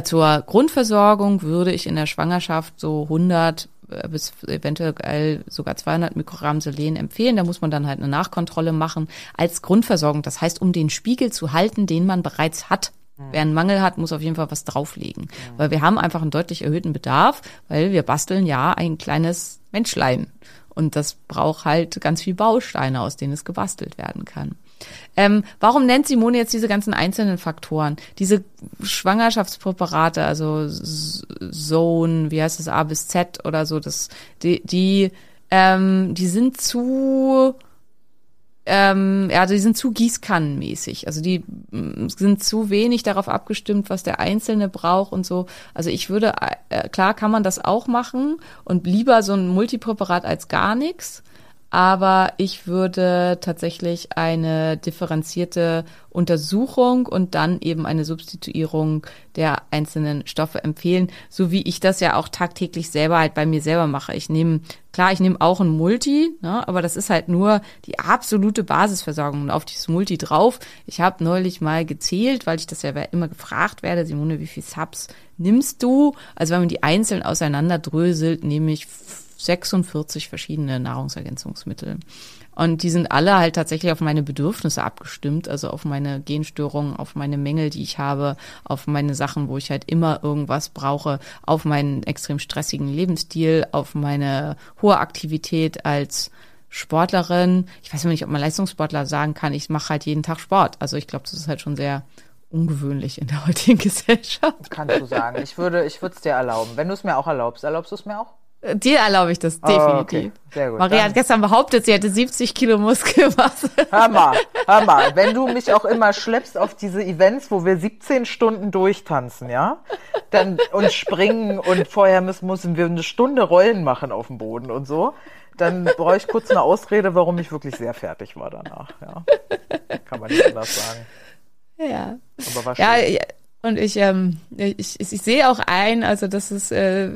zur Grundversorgung würde ich in der Schwangerschaft so 100 äh, bis eventuell sogar 200 Mikrogramm Selen empfehlen. Da muss man dann halt eine Nachkontrolle machen als Grundversorgung. Das heißt, um den Spiegel zu halten, den man bereits hat. Wer einen Mangel hat, muss auf jeden Fall was drauflegen. Weil wir haben einfach einen deutlich erhöhten Bedarf, weil wir basteln ja ein kleines Menschlein. Und das braucht halt ganz viel Bausteine, aus denen es gebastelt werden kann. Ähm, warum nennt Simone jetzt diese ganzen einzelnen Faktoren? Diese Schwangerschaftspräparate, also Zone, wie heißt das, A bis Z oder so, das, die, die, ähm, die sind zu, ähm, ja, die sind zu gießkannenmäßig. Also die mm, sind zu wenig darauf abgestimmt, was der Einzelne braucht und so. Also ich würde, äh, klar kann man das auch machen und lieber so ein Multipräparat als gar nichts aber ich würde tatsächlich eine differenzierte Untersuchung und dann eben eine Substituierung der einzelnen Stoffe empfehlen, so wie ich das ja auch tagtäglich selber halt bei mir selber mache. Ich nehme, klar, ich nehme auch ein Multi, ne, aber das ist halt nur die absolute Basisversorgung und auf dieses Multi drauf. Ich habe neulich mal gezählt, weil ich das ja immer gefragt werde, Simone, wie viel Subs nimmst du? Also wenn man die einzeln auseinanderdröselt, nehme ich 46 verschiedene Nahrungsergänzungsmittel. Und die sind alle halt tatsächlich auf meine Bedürfnisse abgestimmt, also auf meine Genstörungen, auf meine Mängel, die ich habe, auf meine Sachen, wo ich halt immer irgendwas brauche, auf meinen extrem stressigen Lebensstil, auf meine hohe Aktivität als Sportlerin. Ich weiß nicht, ob man Leistungssportler sagen kann, ich mache halt jeden Tag Sport. Also ich glaube, das ist halt schon sehr ungewöhnlich in der heutigen <laughs> Gesellschaft. Kannst du sagen. Ich würde, ich würde es dir erlauben. Wenn du es mir auch erlaubst, erlaubst du es mir auch? Dir erlaube ich das Oh, definitiv. okay. Sehr gut. Maria hat gestern behauptet, sie hätte 70 Kilo Muskelmasse. Hör mal, <laughs> hör mal, wenn du mich auch immer schleppst auf diese Events, wo wir 17 Stunden durchtanzen, ja, dann und springen und vorher müssen, müssen wir eine Stunde Rollen machen auf dem Boden und so, dann brauche ich kurz eine Ausrede, warum ich wirklich sehr fertig war danach, ja. Kann man nicht anders sagen. Ja. Aber war schön. Ja, ja, und ich, ähm, ich, ich, ich sehe auch ein, also dass es, äh,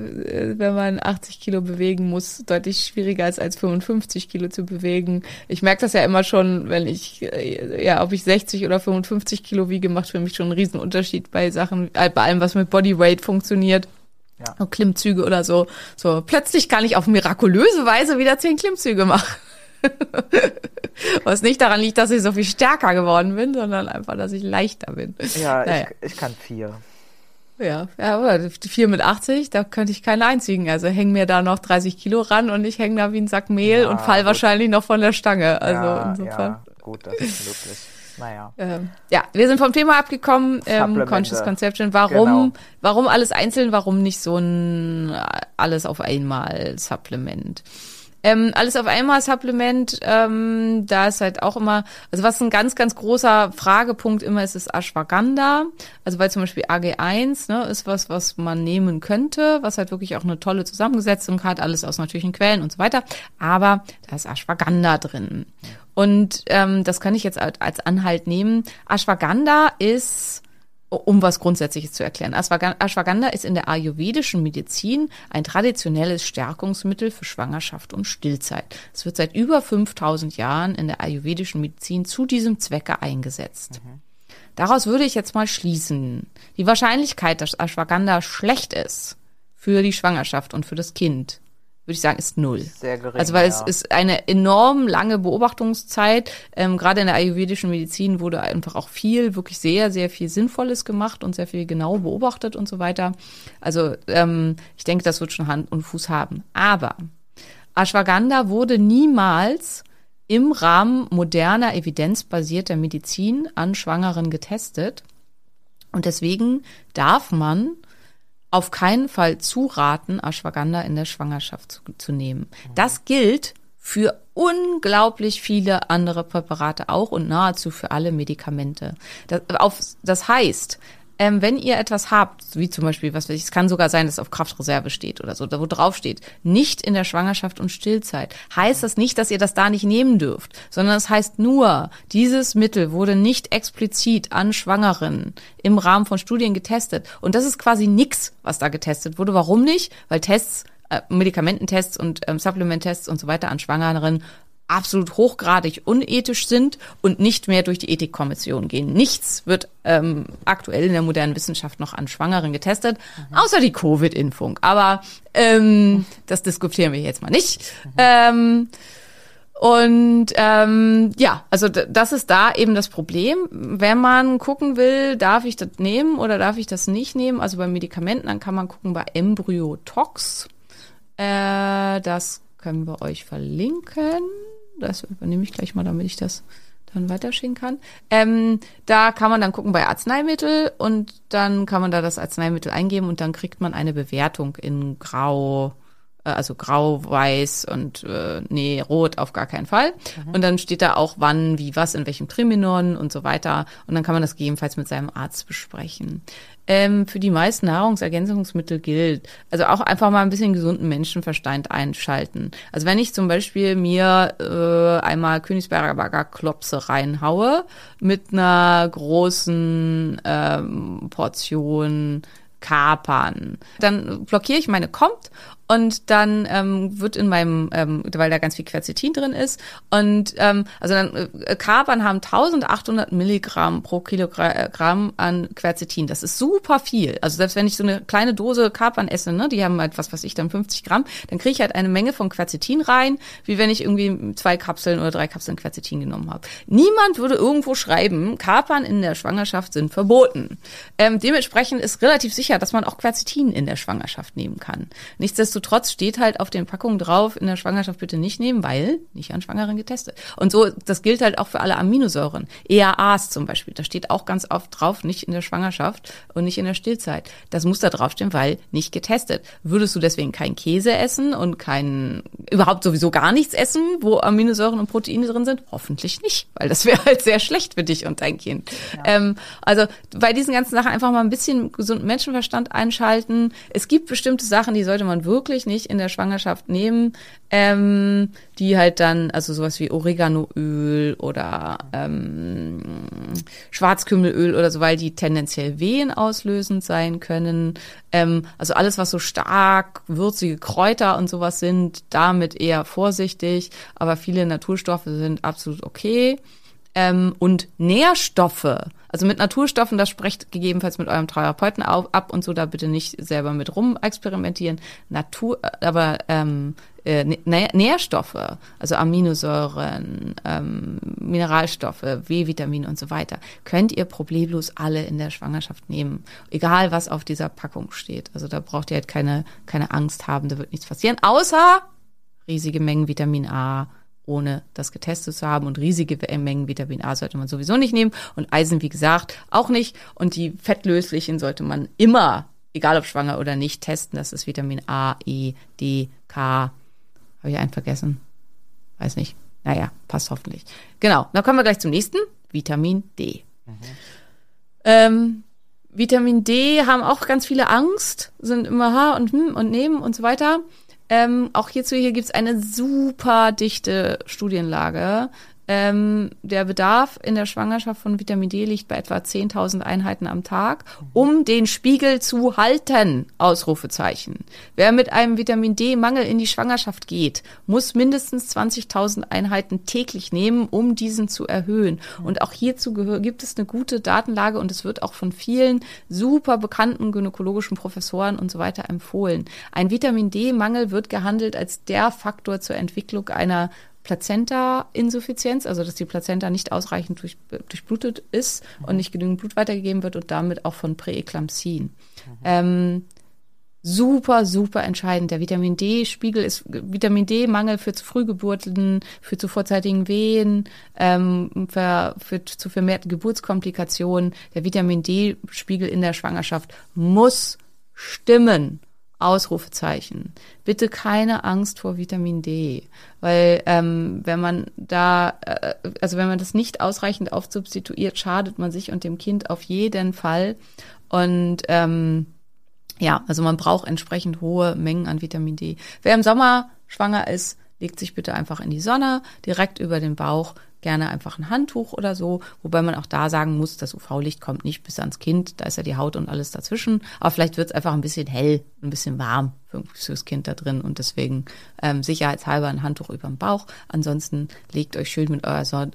wenn man 80 Kilo bewegen muss, deutlich schwieriger ist als 55 Kilo zu bewegen. Ich merke das ja immer schon, wenn ich, äh, ja, ob ich 60 oder 55 Kilo wiege, macht für mich schon einen riesen Unterschied bei Sachen, äh, bei allem, was mit Bodyweight funktioniert. Ja. Klimmzüge oder so. So, plötzlich kann ich auf mirakulöse Weise wieder zehn Klimmzüge machen. <laughs> Was nicht daran liegt, dass ich so viel stärker geworden bin, sondern einfach, dass ich leichter bin. Ja, Naja. ich, ich kann vier. Ja, ja, aber vier mit 80, da könnte ich keinen einzigen. Also hängen mir da noch 30 Kilo ran und ich hänge da wie ein Sack Mehl Ja, und fall gut. wahrscheinlich noch von der Stange. Also ja, insofern. ja, gut, das ist möglich. Naja. Ähm, ja, wir sind vom Thema abgekommen. Ähm. Conscious Conception. Warum, Genau. warum alles einzeln? Warum nicht so ein äh, alles auf einmal Supplement? Ähm, alles auf einmal Supplement, ähm, da ist halt auch immer, also was ein ganz, ganz großer Fragepunkt immer ist, ist Ashwagandha. Also weil zum Beispiel AG1 ne, ist was, was man nehmen könnte, was halt wirklich auch eine tolle Zusammensetzung hat, alles aus natürlichen Quellen und so weiter. Aber da ist Ashwagandha drin. Und ähm, das kann ich jetzt als als Anhalt nehmen. Ashwagandha ist um was Grundsätzliches zu erklären. Ashwagan- Ashwagandha ist in der ayurvedischen Medizin ein traditionelles Stärkungsmittel für Schwangerschaft und Stillzeit. Es wird seit über 5000 Jahren in der ayurvedischen Medizin zu diesem Zwecke eingesetzt. Daraus würde ich jetzt mal schließen. Die Wahrscheinlichkeit, dass Ashwagandha schlecht ist für die Schwangerschaft und für das Kind, würde ich sagen, ist null. Sehr gering, Also weil ja. es ist eine enorm lange Beobachtungszeit. Ähm, gerade in der ayurvedischen Medizin wurde einfach auch viel, wirklich sehr, sehr viel Sinnvolles gemacht und sehr viel genau beobachtet und so weiter. Also ähm, ich denke, das wird schon Hand und Fuß haben. Aber Ashwagandha wurde niemals im Rahmen moderner evidenzbasierter Medizin an Schwangeren getestet Und deswegen darf man auf keinen Fall zuraten, Ashwagandha in der Schwangerschaft zu, zu nehmen. Das gilt für unglaublich viele andere Präparate auch und nahezu für alle Medikamente. Das, auf, das heißt, ähm, wenn ihr etwas habt, wie zum Beispiel, was weiß ich, es kann sogar sein, dass es auf Kraftreserve steht oder so, da wo drauf steht, nicht in der Schwangerschaft und Stillzeit, heißt das nicht, dass ihr das da nicht nehmen dürft, sondern es das heißt nur, dieses Mittel wurde nicht explizit an Schwangeren im Rahmen von Studien getestet. Und das ist quasi nix, was da getestet wurde. Warum nicht? Weil Tests äh, Medikamententests und ähm, Supplementtests und so weiter an Schwangeren absolut hochgradig unethisch sind und nicht mehr durch die Ethikkommission gehen. Nichts wird ähm, aktuell in der modernen Wissenschaft noch an Schwangeren getestet, mhm. außer die Covid-Impfung. Aber ähm, das diskutieren wir jetzt mal nicht. Mhm. Ähm, und ähm, ja, also das ist da eben das Problem. Wenn man gucken will, darf ich das nehmen oder darf ich das nicht nehmen? Also bei Medikamenten, dann kann man gucken bei Embryotox. Äh, das können wir euch verlinken. Das übernehme ich gleich mal, damit ich das dann weiterschicken kann. Ähm, da kann man dann gucken bei Arzneimittel und dann kann man da das Arzneimittel eingeben und dann kriegt man eine Bewertung in Grau, also grau, weiß und äh, nee, rot auf gar keinen Fall. Mhm. Und dann steht da auch wann, wie, was, in welchem Triminon und so weiter. Und dann kann man das gegebenenfalls mit seinem Arzt besprechen ähm, für die meisten Nahrungsergänzungsmittel gilt. Also auch einfach mal ein bisschen gesunden Menschenverstand einschalten. Also wenn ich zum Beispiel mir äh, einmal Königsberger Klopse reinhaue mit einer großen ähm, Portion Kapern. Dann blockiere ich meine Kommt und dann ähm, wird in meinem, ähm, weil da ganz viel Quercetin drin ist und ähm, also dann äh, Kapern haben 1800 Milligramm pro Kilogramm an Quercetin. Das ist super viel. Also selbst wenn ich so eine kleine Dose Kapern esse, ne, die haben halt was, was ich dann 50 Gramm, dann kriege ich halt eine Menge von Quercetin rein, wie wenn ich irgendwie zwei Kapseln oder drei Kapseln Quercetin genommen habe. Niemand würde irgendwo schreiben, Kapern in der Schwangerschaft sind verboten. Ähm, dementsprechend ist relativ sicher, dass man auch Quercetin in der Schwangerschaft nehmen kann. Nichtsdestotrotz Nichtsdestotrotz steht halt auf den Packungen drauf, in der Schwangerschaft bitte nicht nehmen, weil nicht an Schwangeren getestet. Und so, das gilt halt auch für alle Aminosäuren. EAAs zum Beispiel, da steht auch ganz oft drauf, nicht in der Schwangerschaft und nicht in der Stillzeit. Das muss da draufstehen, weil nicht getestet. Würdest du deswegen keinen Käse essen und keinen, überhaupt sowieso gar nichts essen, wo Aminosäuren und Proteine drin sind? Hoffentlich nicht, weil das wäre halt sehr schlecht für dich und dein Kind. Ja. Ähm, also bei diesen ganzen Sachen einfach mal ein bisschen gesunden Menschenverstand einschalten. Es gibt bestimmte Sachen, die sollte man wirklich nicht in der Schwangerschaft nehmen, ähm, die halt dann, also sowas wie Oreganoöl oder ähm, Schwarzkümmelöl oder so, weil die tendenziell Wehen auslösend sein können. Ähm, also alles, was so stark würzige Kräuter und sowas sind, damit eher vorsichtig, aber viele Naturstoffe sind absolut okay. Ähm, und Nährstoffe, also mit Naturstoffen, das sprecht gegebenenfalls mit eurem Therapeuten auf, ab und so, da bitte nicht selber mit rum experimentieren. Natur, aber ähm, äh, Nährstoffe, also Aminosäuren, ähm, Mineralstoffe, W-Vitamine und so weiter, könnt ihr problemlos alle in der Schwangerschaft nehmen. Egal, was auf dieser Packung steht. Also da braucht ihr halt keine, keine Angst haben, da wird nichts passieren, außer riesige Mengen Vitamin A, ohne das getestet zu haben. Und riesige Mengen Vitamin A sollte man sowieso nicht nehmen. Und Eisen, wie gesagt, auch nicht. Und die fettlöslichen sollte man immer, egal ob schwanger oder nicht, testen. Das ist Vitamin A, E, D, K. Habe ich einen vergessen? Weiß nicht. Naja, passt hoffentlich. Genau, dann kommen wir gleich zum nächsten. Vitamin D. Mhm. Ähm, Vitamin D haben auch ganz viele Angst, sind immer ha und hm und nehmen und so weiter. Ähm, auch hierzu hier gibt's eine super dichte Studienlage. Ähm, der Bedarf in der Schwangerschaft von Vitamin D liegt bei etwa 10.000 Einheiten am Tag, um den Spiegel zu halten. Ausrufezeichen. Wer mit einem Vitamin D-Mangel in die Schwangerschaft geht, muss mindestens 20.000 Einheiten täglich nehmen, um diesen zu erhöhen. Und auch hierzu gibt es eine gute Datenlage und es wird auch von vielen super bekannten gynäkologischen Professoren und so weiter empfohlen. Ein Vitamin D-Mangel wird gehandelt als der Faktor zur Entwicklung einer Plazenta-Insuffizienz, also dass die Plazenta nicht ausreichend durch, durchblutet ist mhm. und nicht genügend Blut weitergegeben wird und damit auch von Präeklampsien. Mhm. Ähm, super, super entscheidend. Der Vitamin D-Spiegel ist Vitamin D-Mangel für zu Frühgeburten, für zu vorzeitigen Wehen, ähm, für, für zu vermehrten Geburtskomplikationen. Der Vitamin D-Spiegel in der Schwangerschaft muss stimmen. Ausrufezeichen. Bitte keine Angst vor Vitamin D, weil ähm, wenn man da, äh, also wenn man das nicht ausreichend aufsubstituiert, schadet man sich und dem Kind auf jeden Fall. Und ähm, ja, also man braucht entsprechend hohe Mengen an Vitamin D. Wer im Sommer schwanger ist, legt sich bitte einfach in die Sonne, direkt über den Bauch, gerne einfach ein Handtuch oder so, wobei man auch da sagen muss, das UV-Licht kommt nicht bis ans Kind, da ist ja die Haut und alles dazwischen, aber vielleicht wird es einfach ein bisschen hell, ein bisschen warm fürs Kind da drin. Und deswegen ähm, sicherheitshalber ein Handtuch über dem Bauch. Ansonsten legt euch schön mit eurer so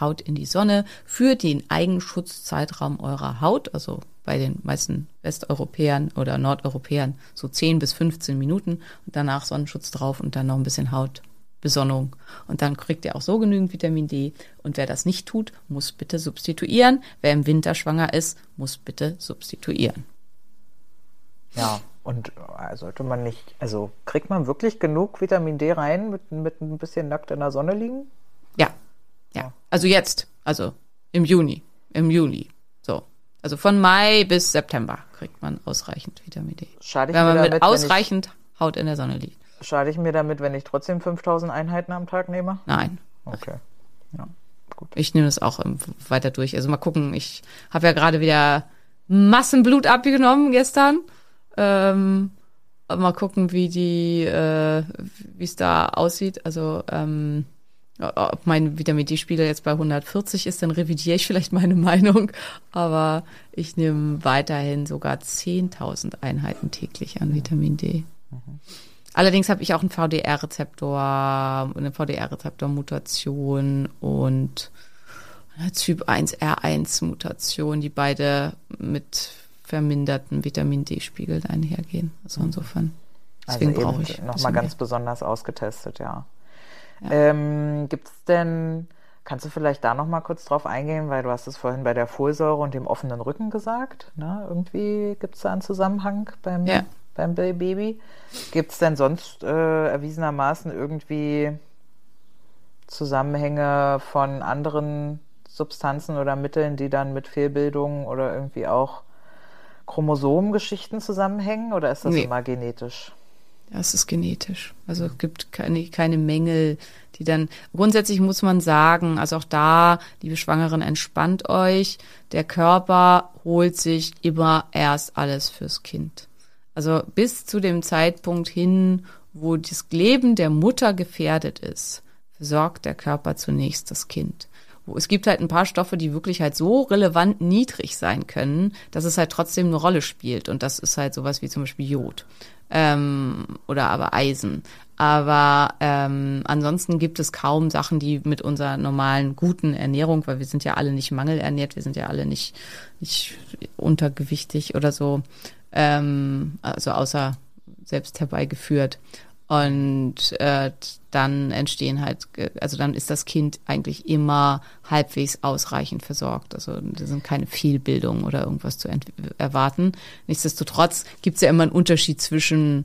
Haut in die Sonne für den Eigenschutzzeitraum eurer Haut, also bei den meisten Westeuropäern oder Nordeuropäern so 10 bis 15 Minuten. Und danach Sonnenschutz drauf und dann noch ein bisschen Hautbesonnung. Und dann kriegt ihr auch so genügend Vitamin D. Und wer das nicht tut, muss bitte substituieren. Wer im Winter schwanger ist, muss bitte substituieren. Ja, und äh, sollte man nicht, also kriegt man wirklich genug Vitamin D rein mit, mit ein bisschen nackt in der Sonne liegen? Ja, ja. Also jetzt, also im Juni, im Juli. So. Also von Mai bis September kriegt man ausreichend Vitamin D. Schade wenn man mit damit, wenn ausreichend Haut in der Sonne liegt. Schade ich mir damit, wenn ich trotzdem 5000 Einheiten am Tag nehme? Nein. Okay. Ja, gut. Ich nehme das auch weiter durch. Also mal gucken, ich habe ja gerade wieder Massenblut abgenommen gestern. Ähm, mal gucken, wie die, äh, wie es da aussieht. Also ähm, ob mein Vitamin D-Spiegel jetzt bei 140 ist, dann revidiere ich vielleicht meine <laughs> Meinung. Aber ich nehme weiterhin sogar 10.000 Einheiten täglich an Vitamin D. Allerdings habe ich auch einen VDR-Rezeptor, eine VDR-Rezeptor-Mutation und eine Typ 1R1-Mutation, die beide mit verminderten Vitamin D-Spiegeln einhergehen. Also insofern. Deswegen also brauche ich nochmal ganz mehr. besonders ausgetestet, ja. Ja. Ähm, Gibt es denn, kannst du vielleicht da nochmal kurz drauf eingehen, weil du hast es vorhin bei der Folsäure und dem offenen Rücken gesagt, ne? Irgendwie gibt es da einen Zusammenhang beim, Ja. Beim Baby. Gibt es denn sonst äh, erwiesenermaßen irgendwie Zusammenhänge von anderen Substanzen oder Mitteln, die dann mit Fehlbildungen oder irgendwie auch Chromosomengeschichten zusammenhängen oder ist das Nee. immer genetisch? Ja, es ist genetisch. Also es gibt keine, keine Mängel, die dann, grundsätzlich muss man sagen, also auch da, liebe Schwangeren, entspannt euch. Der Körper holt sich immer erst alles fürs Kind. Also bis zu dem Zeitpunkt hin, wo das Leben der Mutter gefährdet ist, versorgt der Körper zunächst das Kind. Es gibt halt ein paar Stoffe, die wirklich halt so relevant niedrig sein können, dass es halt trotzdem eine Rolle spielt. Und das ist halt sowas wie zum Beispiel Jod ähm, oder aber Eisen. Aber ähm, ansonsten gibt es kaum Sachen, die mit unserer normalen guten Ernährung, weil wir sind ja alle nicht mangelernährt, wir sind ja alle nicht, nicht untergewichtig oder so, ähm, also außer selbst herbeigeführt. Und äh, dann entstehen halt, also dann ist das Kind eigentlich immer halbwegs ausreichend versorgt. Also da sind keine Fehlbildungen oder irgendwas zu erwarten. Nichtsdestotrotz gibt es ja immer einen Unterschied zwischen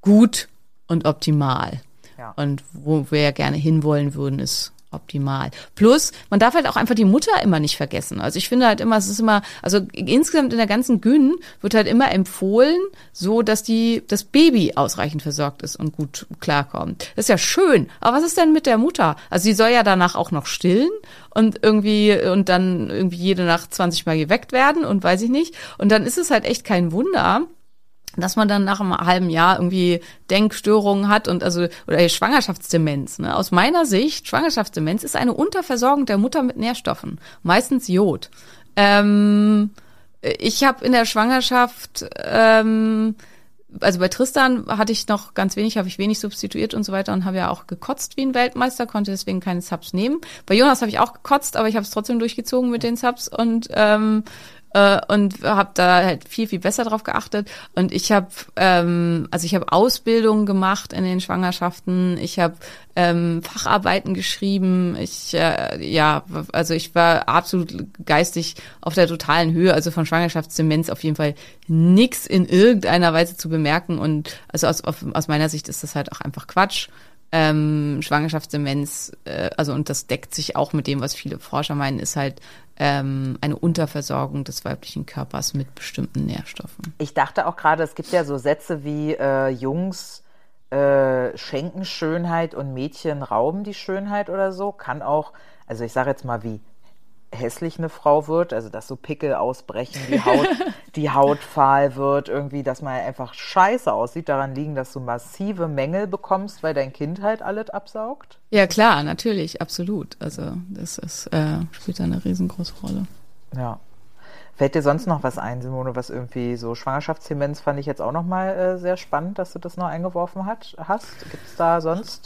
gut und optimal. Ja. Und wo wir ja gerne hinwollen würden, ist optimal. Plus, man darf halt auch einfach die Mutter immer nicht vergessen. Also ich finde halt immer, es ist immer, also insgesamt in der ganzen Gyn wird halt immer empfohlen, so dass die, das Baby ausreichend versorgt ist und gut klarkommt. Das ist ja schön. Aber was ist denn mit der Mutter? Also sie soll ja danach auch noch stillen und irgendwie, und dann irgendwie jede Nacht 20 Mal geweckt werden und weiß ich nicht. Und dann ist es halt echt kein Wunder, dass man dann nach einem halben Jahr irgendwie Denkstörungen hat und also oder Schwangerschaftsdemenz. Ne? Aus meiner Sicht, Schwangerschaftsdemenz ist eine Unterversorgung der Mutter mit Nährstoffen, meistens Jod. Ähm, ich habe in der Schwangerschaft, ähm, also bei Tristan hatte ich noch ganz wenig, habe ich wenig substituiert und so weiter und habe ja auch gekotzt wie ein Weltmeister, konnte deswegen keine Subs nehmen. Bei Jonas habe ich auch gekotzt, aber ich habe es trotzdem durchgezogen mit den Subs und ähm, äh, und habe da halt viel viel besser drauf geachtet. Und ich habe ähm, also ich habe Ausbildungen gemacht in den Schwangerschaften. Ich habe ähm, Facharbeiten geschrieben. Ich äh, ja also ich war absolut geistig auf der totalen Höhe. Also von Schwangerschaftsdemenz auf jeden Fall nix in irgendeiner Weise zu bemerken. Und also aus, aus meiner Sicht ist das halt auch einfach Quatsch. Ähm, Schwangerschaftsdemenz, äh, also und das deckt sich auch mit dem, was viele Forscher meinen, ist halt ähm, eine Unterversorgung des weiblichen Körpers mit bestimmten Nährstoffen. Ich dachte auch gerade, es gibt ja so Sätze wie äh, Jungs äh, schenken Schönheit und Mädchen rauben die Schönheit oder so. Kann auch, also ich sage jetzt mal wie hässlich eine Frau wird, also dass so Pickel ausbrechen, die Haut, <laughs> die Haut fahl wird, irgendwie, dass man einfach scheiße aussieht, daran liegen, dass du massive Mängel bekommst, weil dein Kind halt alles absaugt? Ja, klar, natürlich, absolut. Also das ist, äh, spielt eine riesengroße Rolle. Ja. Fällt dir sonst noch was ein, Simone, was irgendwie so Schwangerschaftsdemenz fand ich jetzt auch nochmal äh, sehr spannend, dass du das noch eingeworfen hat, hast. Gibt es da sonst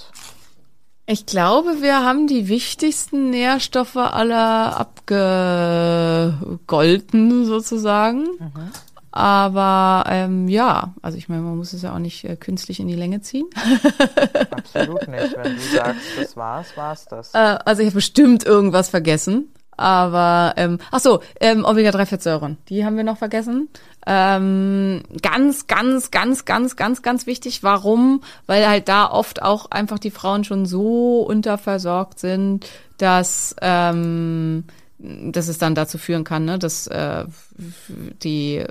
ich glaube, wir haben die wichtigsten Nährstoffe aller abgegolten sozusagen. Mhm. Aber ähm, ja, also ich meine, man muss es ja auch nicht äh, künstlich in die Länge ziehen. <laughs> Absolut nicht. Wenn du sagst, das war's, war's das. Äh, also ich habe bestimmt irgendwas vergessen. Aber ähm, ach so, ähm, Omega-3-Fettsäuren, die haben wir noch vergessen. Ähm, ganz, ganz, ganz, ganz, ganz, ganz wichtig. Warum? Weil halt da oft auch einfach die Frauen schon so unterversorgt sind, dass ähm, dass es dann dazu führen kann, ne, dass äh, die,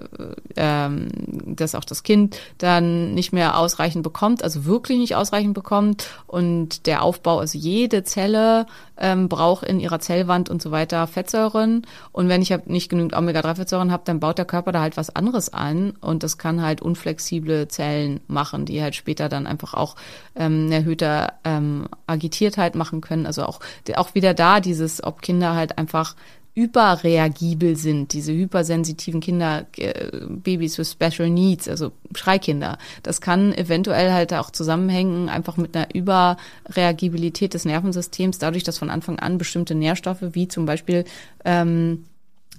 ähm, dass auch das Kind dann nicht mehr ausreichend bekommt, also wirklich nicht ausreichend bekommt. Und der Aufbau, also jede Zelle ähm, braucht in ihrer Zellwand und so weiter Fettsäuren. Und wenn ich nicht genügend Omega-3-Fettsäuren habe, dann baut der Körper da halt was anderes an. Und das kann halt unflexible Zellen machen, die halt später dann einfach auch ähm, eine erhöhte ähm, Agitiertheit machen können, also auch, auch wieder da dieses, ob Kinder halt einfach überreagibel sind, diese hypersensitiven Kinder, äh, Babys with Special Needs, also Schreikinder. Das kann eventuell halt auch zusammenhängen, einfach mit einer Überreagibilität des Nervensystems, dadurch, dass von Anfang an bestimmte Nährstoffe, wie zum Beispiel ähm,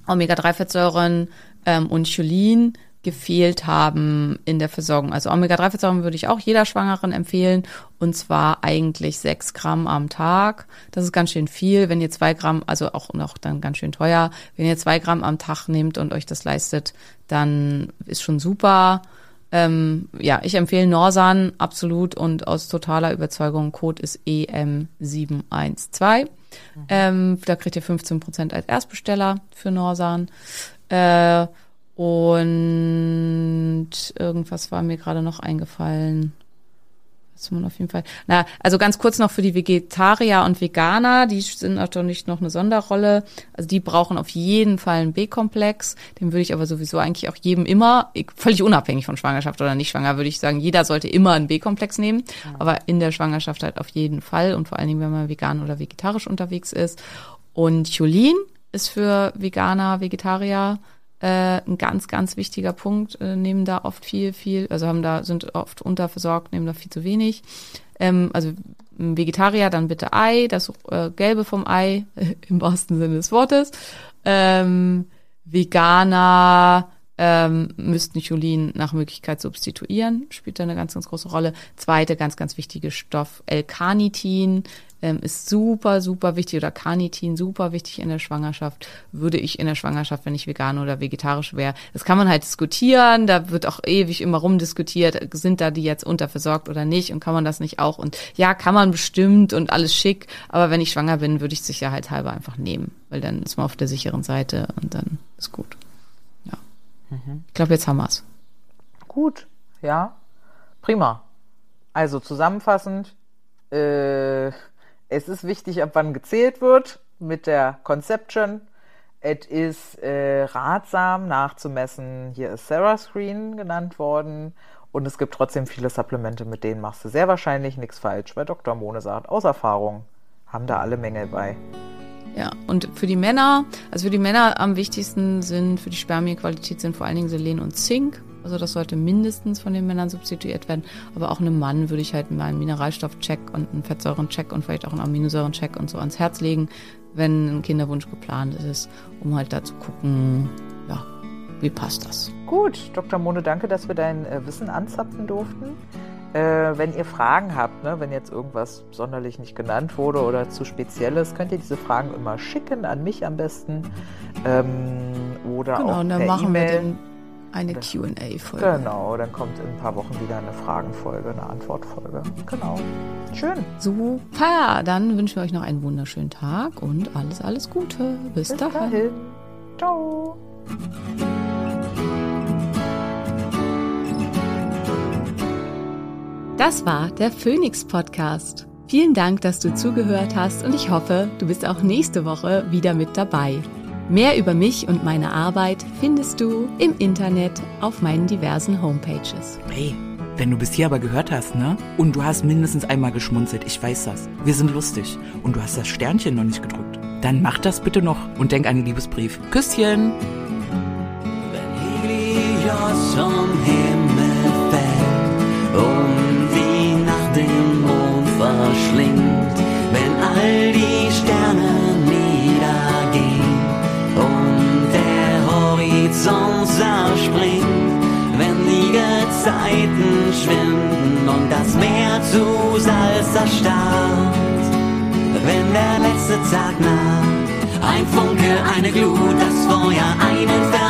Omega-3-Fettsäuren ähm, und Cholin, gefehlt haben in der Versorgung. Also Omega-3-Fettsäuren würde ich auch jeder Schwangeren empfehlen und zwar eigentlich sechs Gramm am Tag. Das ist ganz schön viel. Wenn ihr zwei Gramm, also auch noch dann ganz schön teuer, wenn ihr zwei Gramm am Tag nehmt und euch das leistet, dann ist schon super. Ähm, ja, ich empfehle Norsan absolut und aus totaler Überzeugung. Code ist EM712. Mhm. Ähm, da kriegt ihr 15 Prozent als Erstbesteller für Norsan. Äh, und irgendwas war mir gerade noch eingefallen. Was man auf jeden Fall. Na, also ganz kurz noch für die Vegetarier und Veganer, die sind natürlich noch eine Sonderrolle. Also die brauchen auf jeden Fall einen B-Komplex. Den würde ich aber sowieso eigentlich auch jedem immer, völlig unabhängig von Schwangerschaft oder nicht schwanger, würde ich sagen, jeder sollte immer einen B-Komplex nehmen. Aber in der Schwangerschaft halt auf jeden Fall und vor allen Dingen, wenn man vegan oder vegetarisch unterwegs ist. Und Cholin ist für Veganer, Vegetarier äh, ein ganz, ganz wichtiger Punkt, äh, nehmen da oft viel, viel, also haben da, sind oft unterversorgt, nehmen da viel zu wenig. Ähm, also Vegetarier dann bitte Ei, das äh, Gelbe vom Ei, <laughs> im wahrsten Sinne des Wortes. Ähm, Veganer ähm, müssten Cholin nach Möglichkeit substituieren, spielt da eine ganz, ganz große Rolle. Zweite ganz, ganz wichtige Stoff, L-Carnitin, ähm, ist super, super wichtig oder Carnitin super wichtig in der Schwangerschaft. Würde ich in der Schwangerschaft, wenn ich vegan oder vegetarisch wäre. Das kann man halt diskutieren. Da wird auch ewig immer rumdiskutiert. Sind da die jetzt unterversorgt oder nicht? Und kann man das nicht auch? Und ja, kann man bestimmt und alles schick. Aber wenn ich schwanger bin, würde ich sicherheitshalber einfach nehmen. Weil dann ist man auf der sicheren Seite und dann ist gut. Ja. Mhm. Ich glaube, jetzt haben wir's. Gut. Ja. Prima. Also zusammenfassend, äh, es ist wichtig, ab wann gezählt wird mit der Conception. Es ist äh, ratsam nachzumessen. Hier ist Sarah Screen genannt worden. Und es gibt trotzdem viele Supplemente, mit denen machst du sehr wahrscheinlich nichts falsch, weil Dr. Mone sagt, aus Erfahrung haben da alle Mängel bei. Ja, und für die Männer, also für die Männer am wichtigsten sind, für die Spermienqualität sind vor allen Dingen Selen und Zink. Also das sollte mindestens von den Männern substituiert werden. Aber auch einem Mann würde ich halt mal einen Mineralstoffcheck und einen Fettsäurencheck und vielleicht auch einen Aminosäurencheck und so ans Herz legen, wenn ein Kinderwunsch geplant ist, um halt da zu gucken, ja, Wie passt das? Gut, Dr. Mone, danke, dass wir dein äh, Wissen anzapfen durften. Äh, wenn ihr Fragen habt, ne, wenn jetzt irgendwas sonderlich nicht genannt wurde oder zu spezielles, könnt ihr diese Fragen immer schicken, an mich am besten. Ähm, oder Genau, auch und dann per machen wir E-Mail. Eine QA-Folge. Genau, dann kommt in ein paar Wochen wieder eine Fragenfolge, eine Antwortfolge. Genau. Schön. Super, dann wünschen wir euch noch einen wunderschönen Tag und alles, alles Gute. Bis, Bis dahin. dahin. Ciao. Das war der Phoenix Podcast. Vielen Dank, dass du zugehört hast und ich hoffe, du bist auch nächste Woche wieder mit dabei. Mehr über mich und meine Arbeit findest du im Internet auf meinen diversen Homepages. Hey, wenn du bis hier aber gehört hast, ne? Und du hast mindestens einmal geschmunzelt, ich weiß das. Wir sind lustig. Und du hast das Sternchen noch nicht gedrückt. Dann mach das bitte noch und denk an den Liebesbrief. Küsschen! Wenn Helios vom Himmel fällt und die Nacht den Mond verschlingt, wenn all die Sterne Gezeiten schwinden und das Meer zu Salz erstarrt, wenn der letzte Tag naht. Ein Funke, eine Glut, das Feuer, ein Inferno,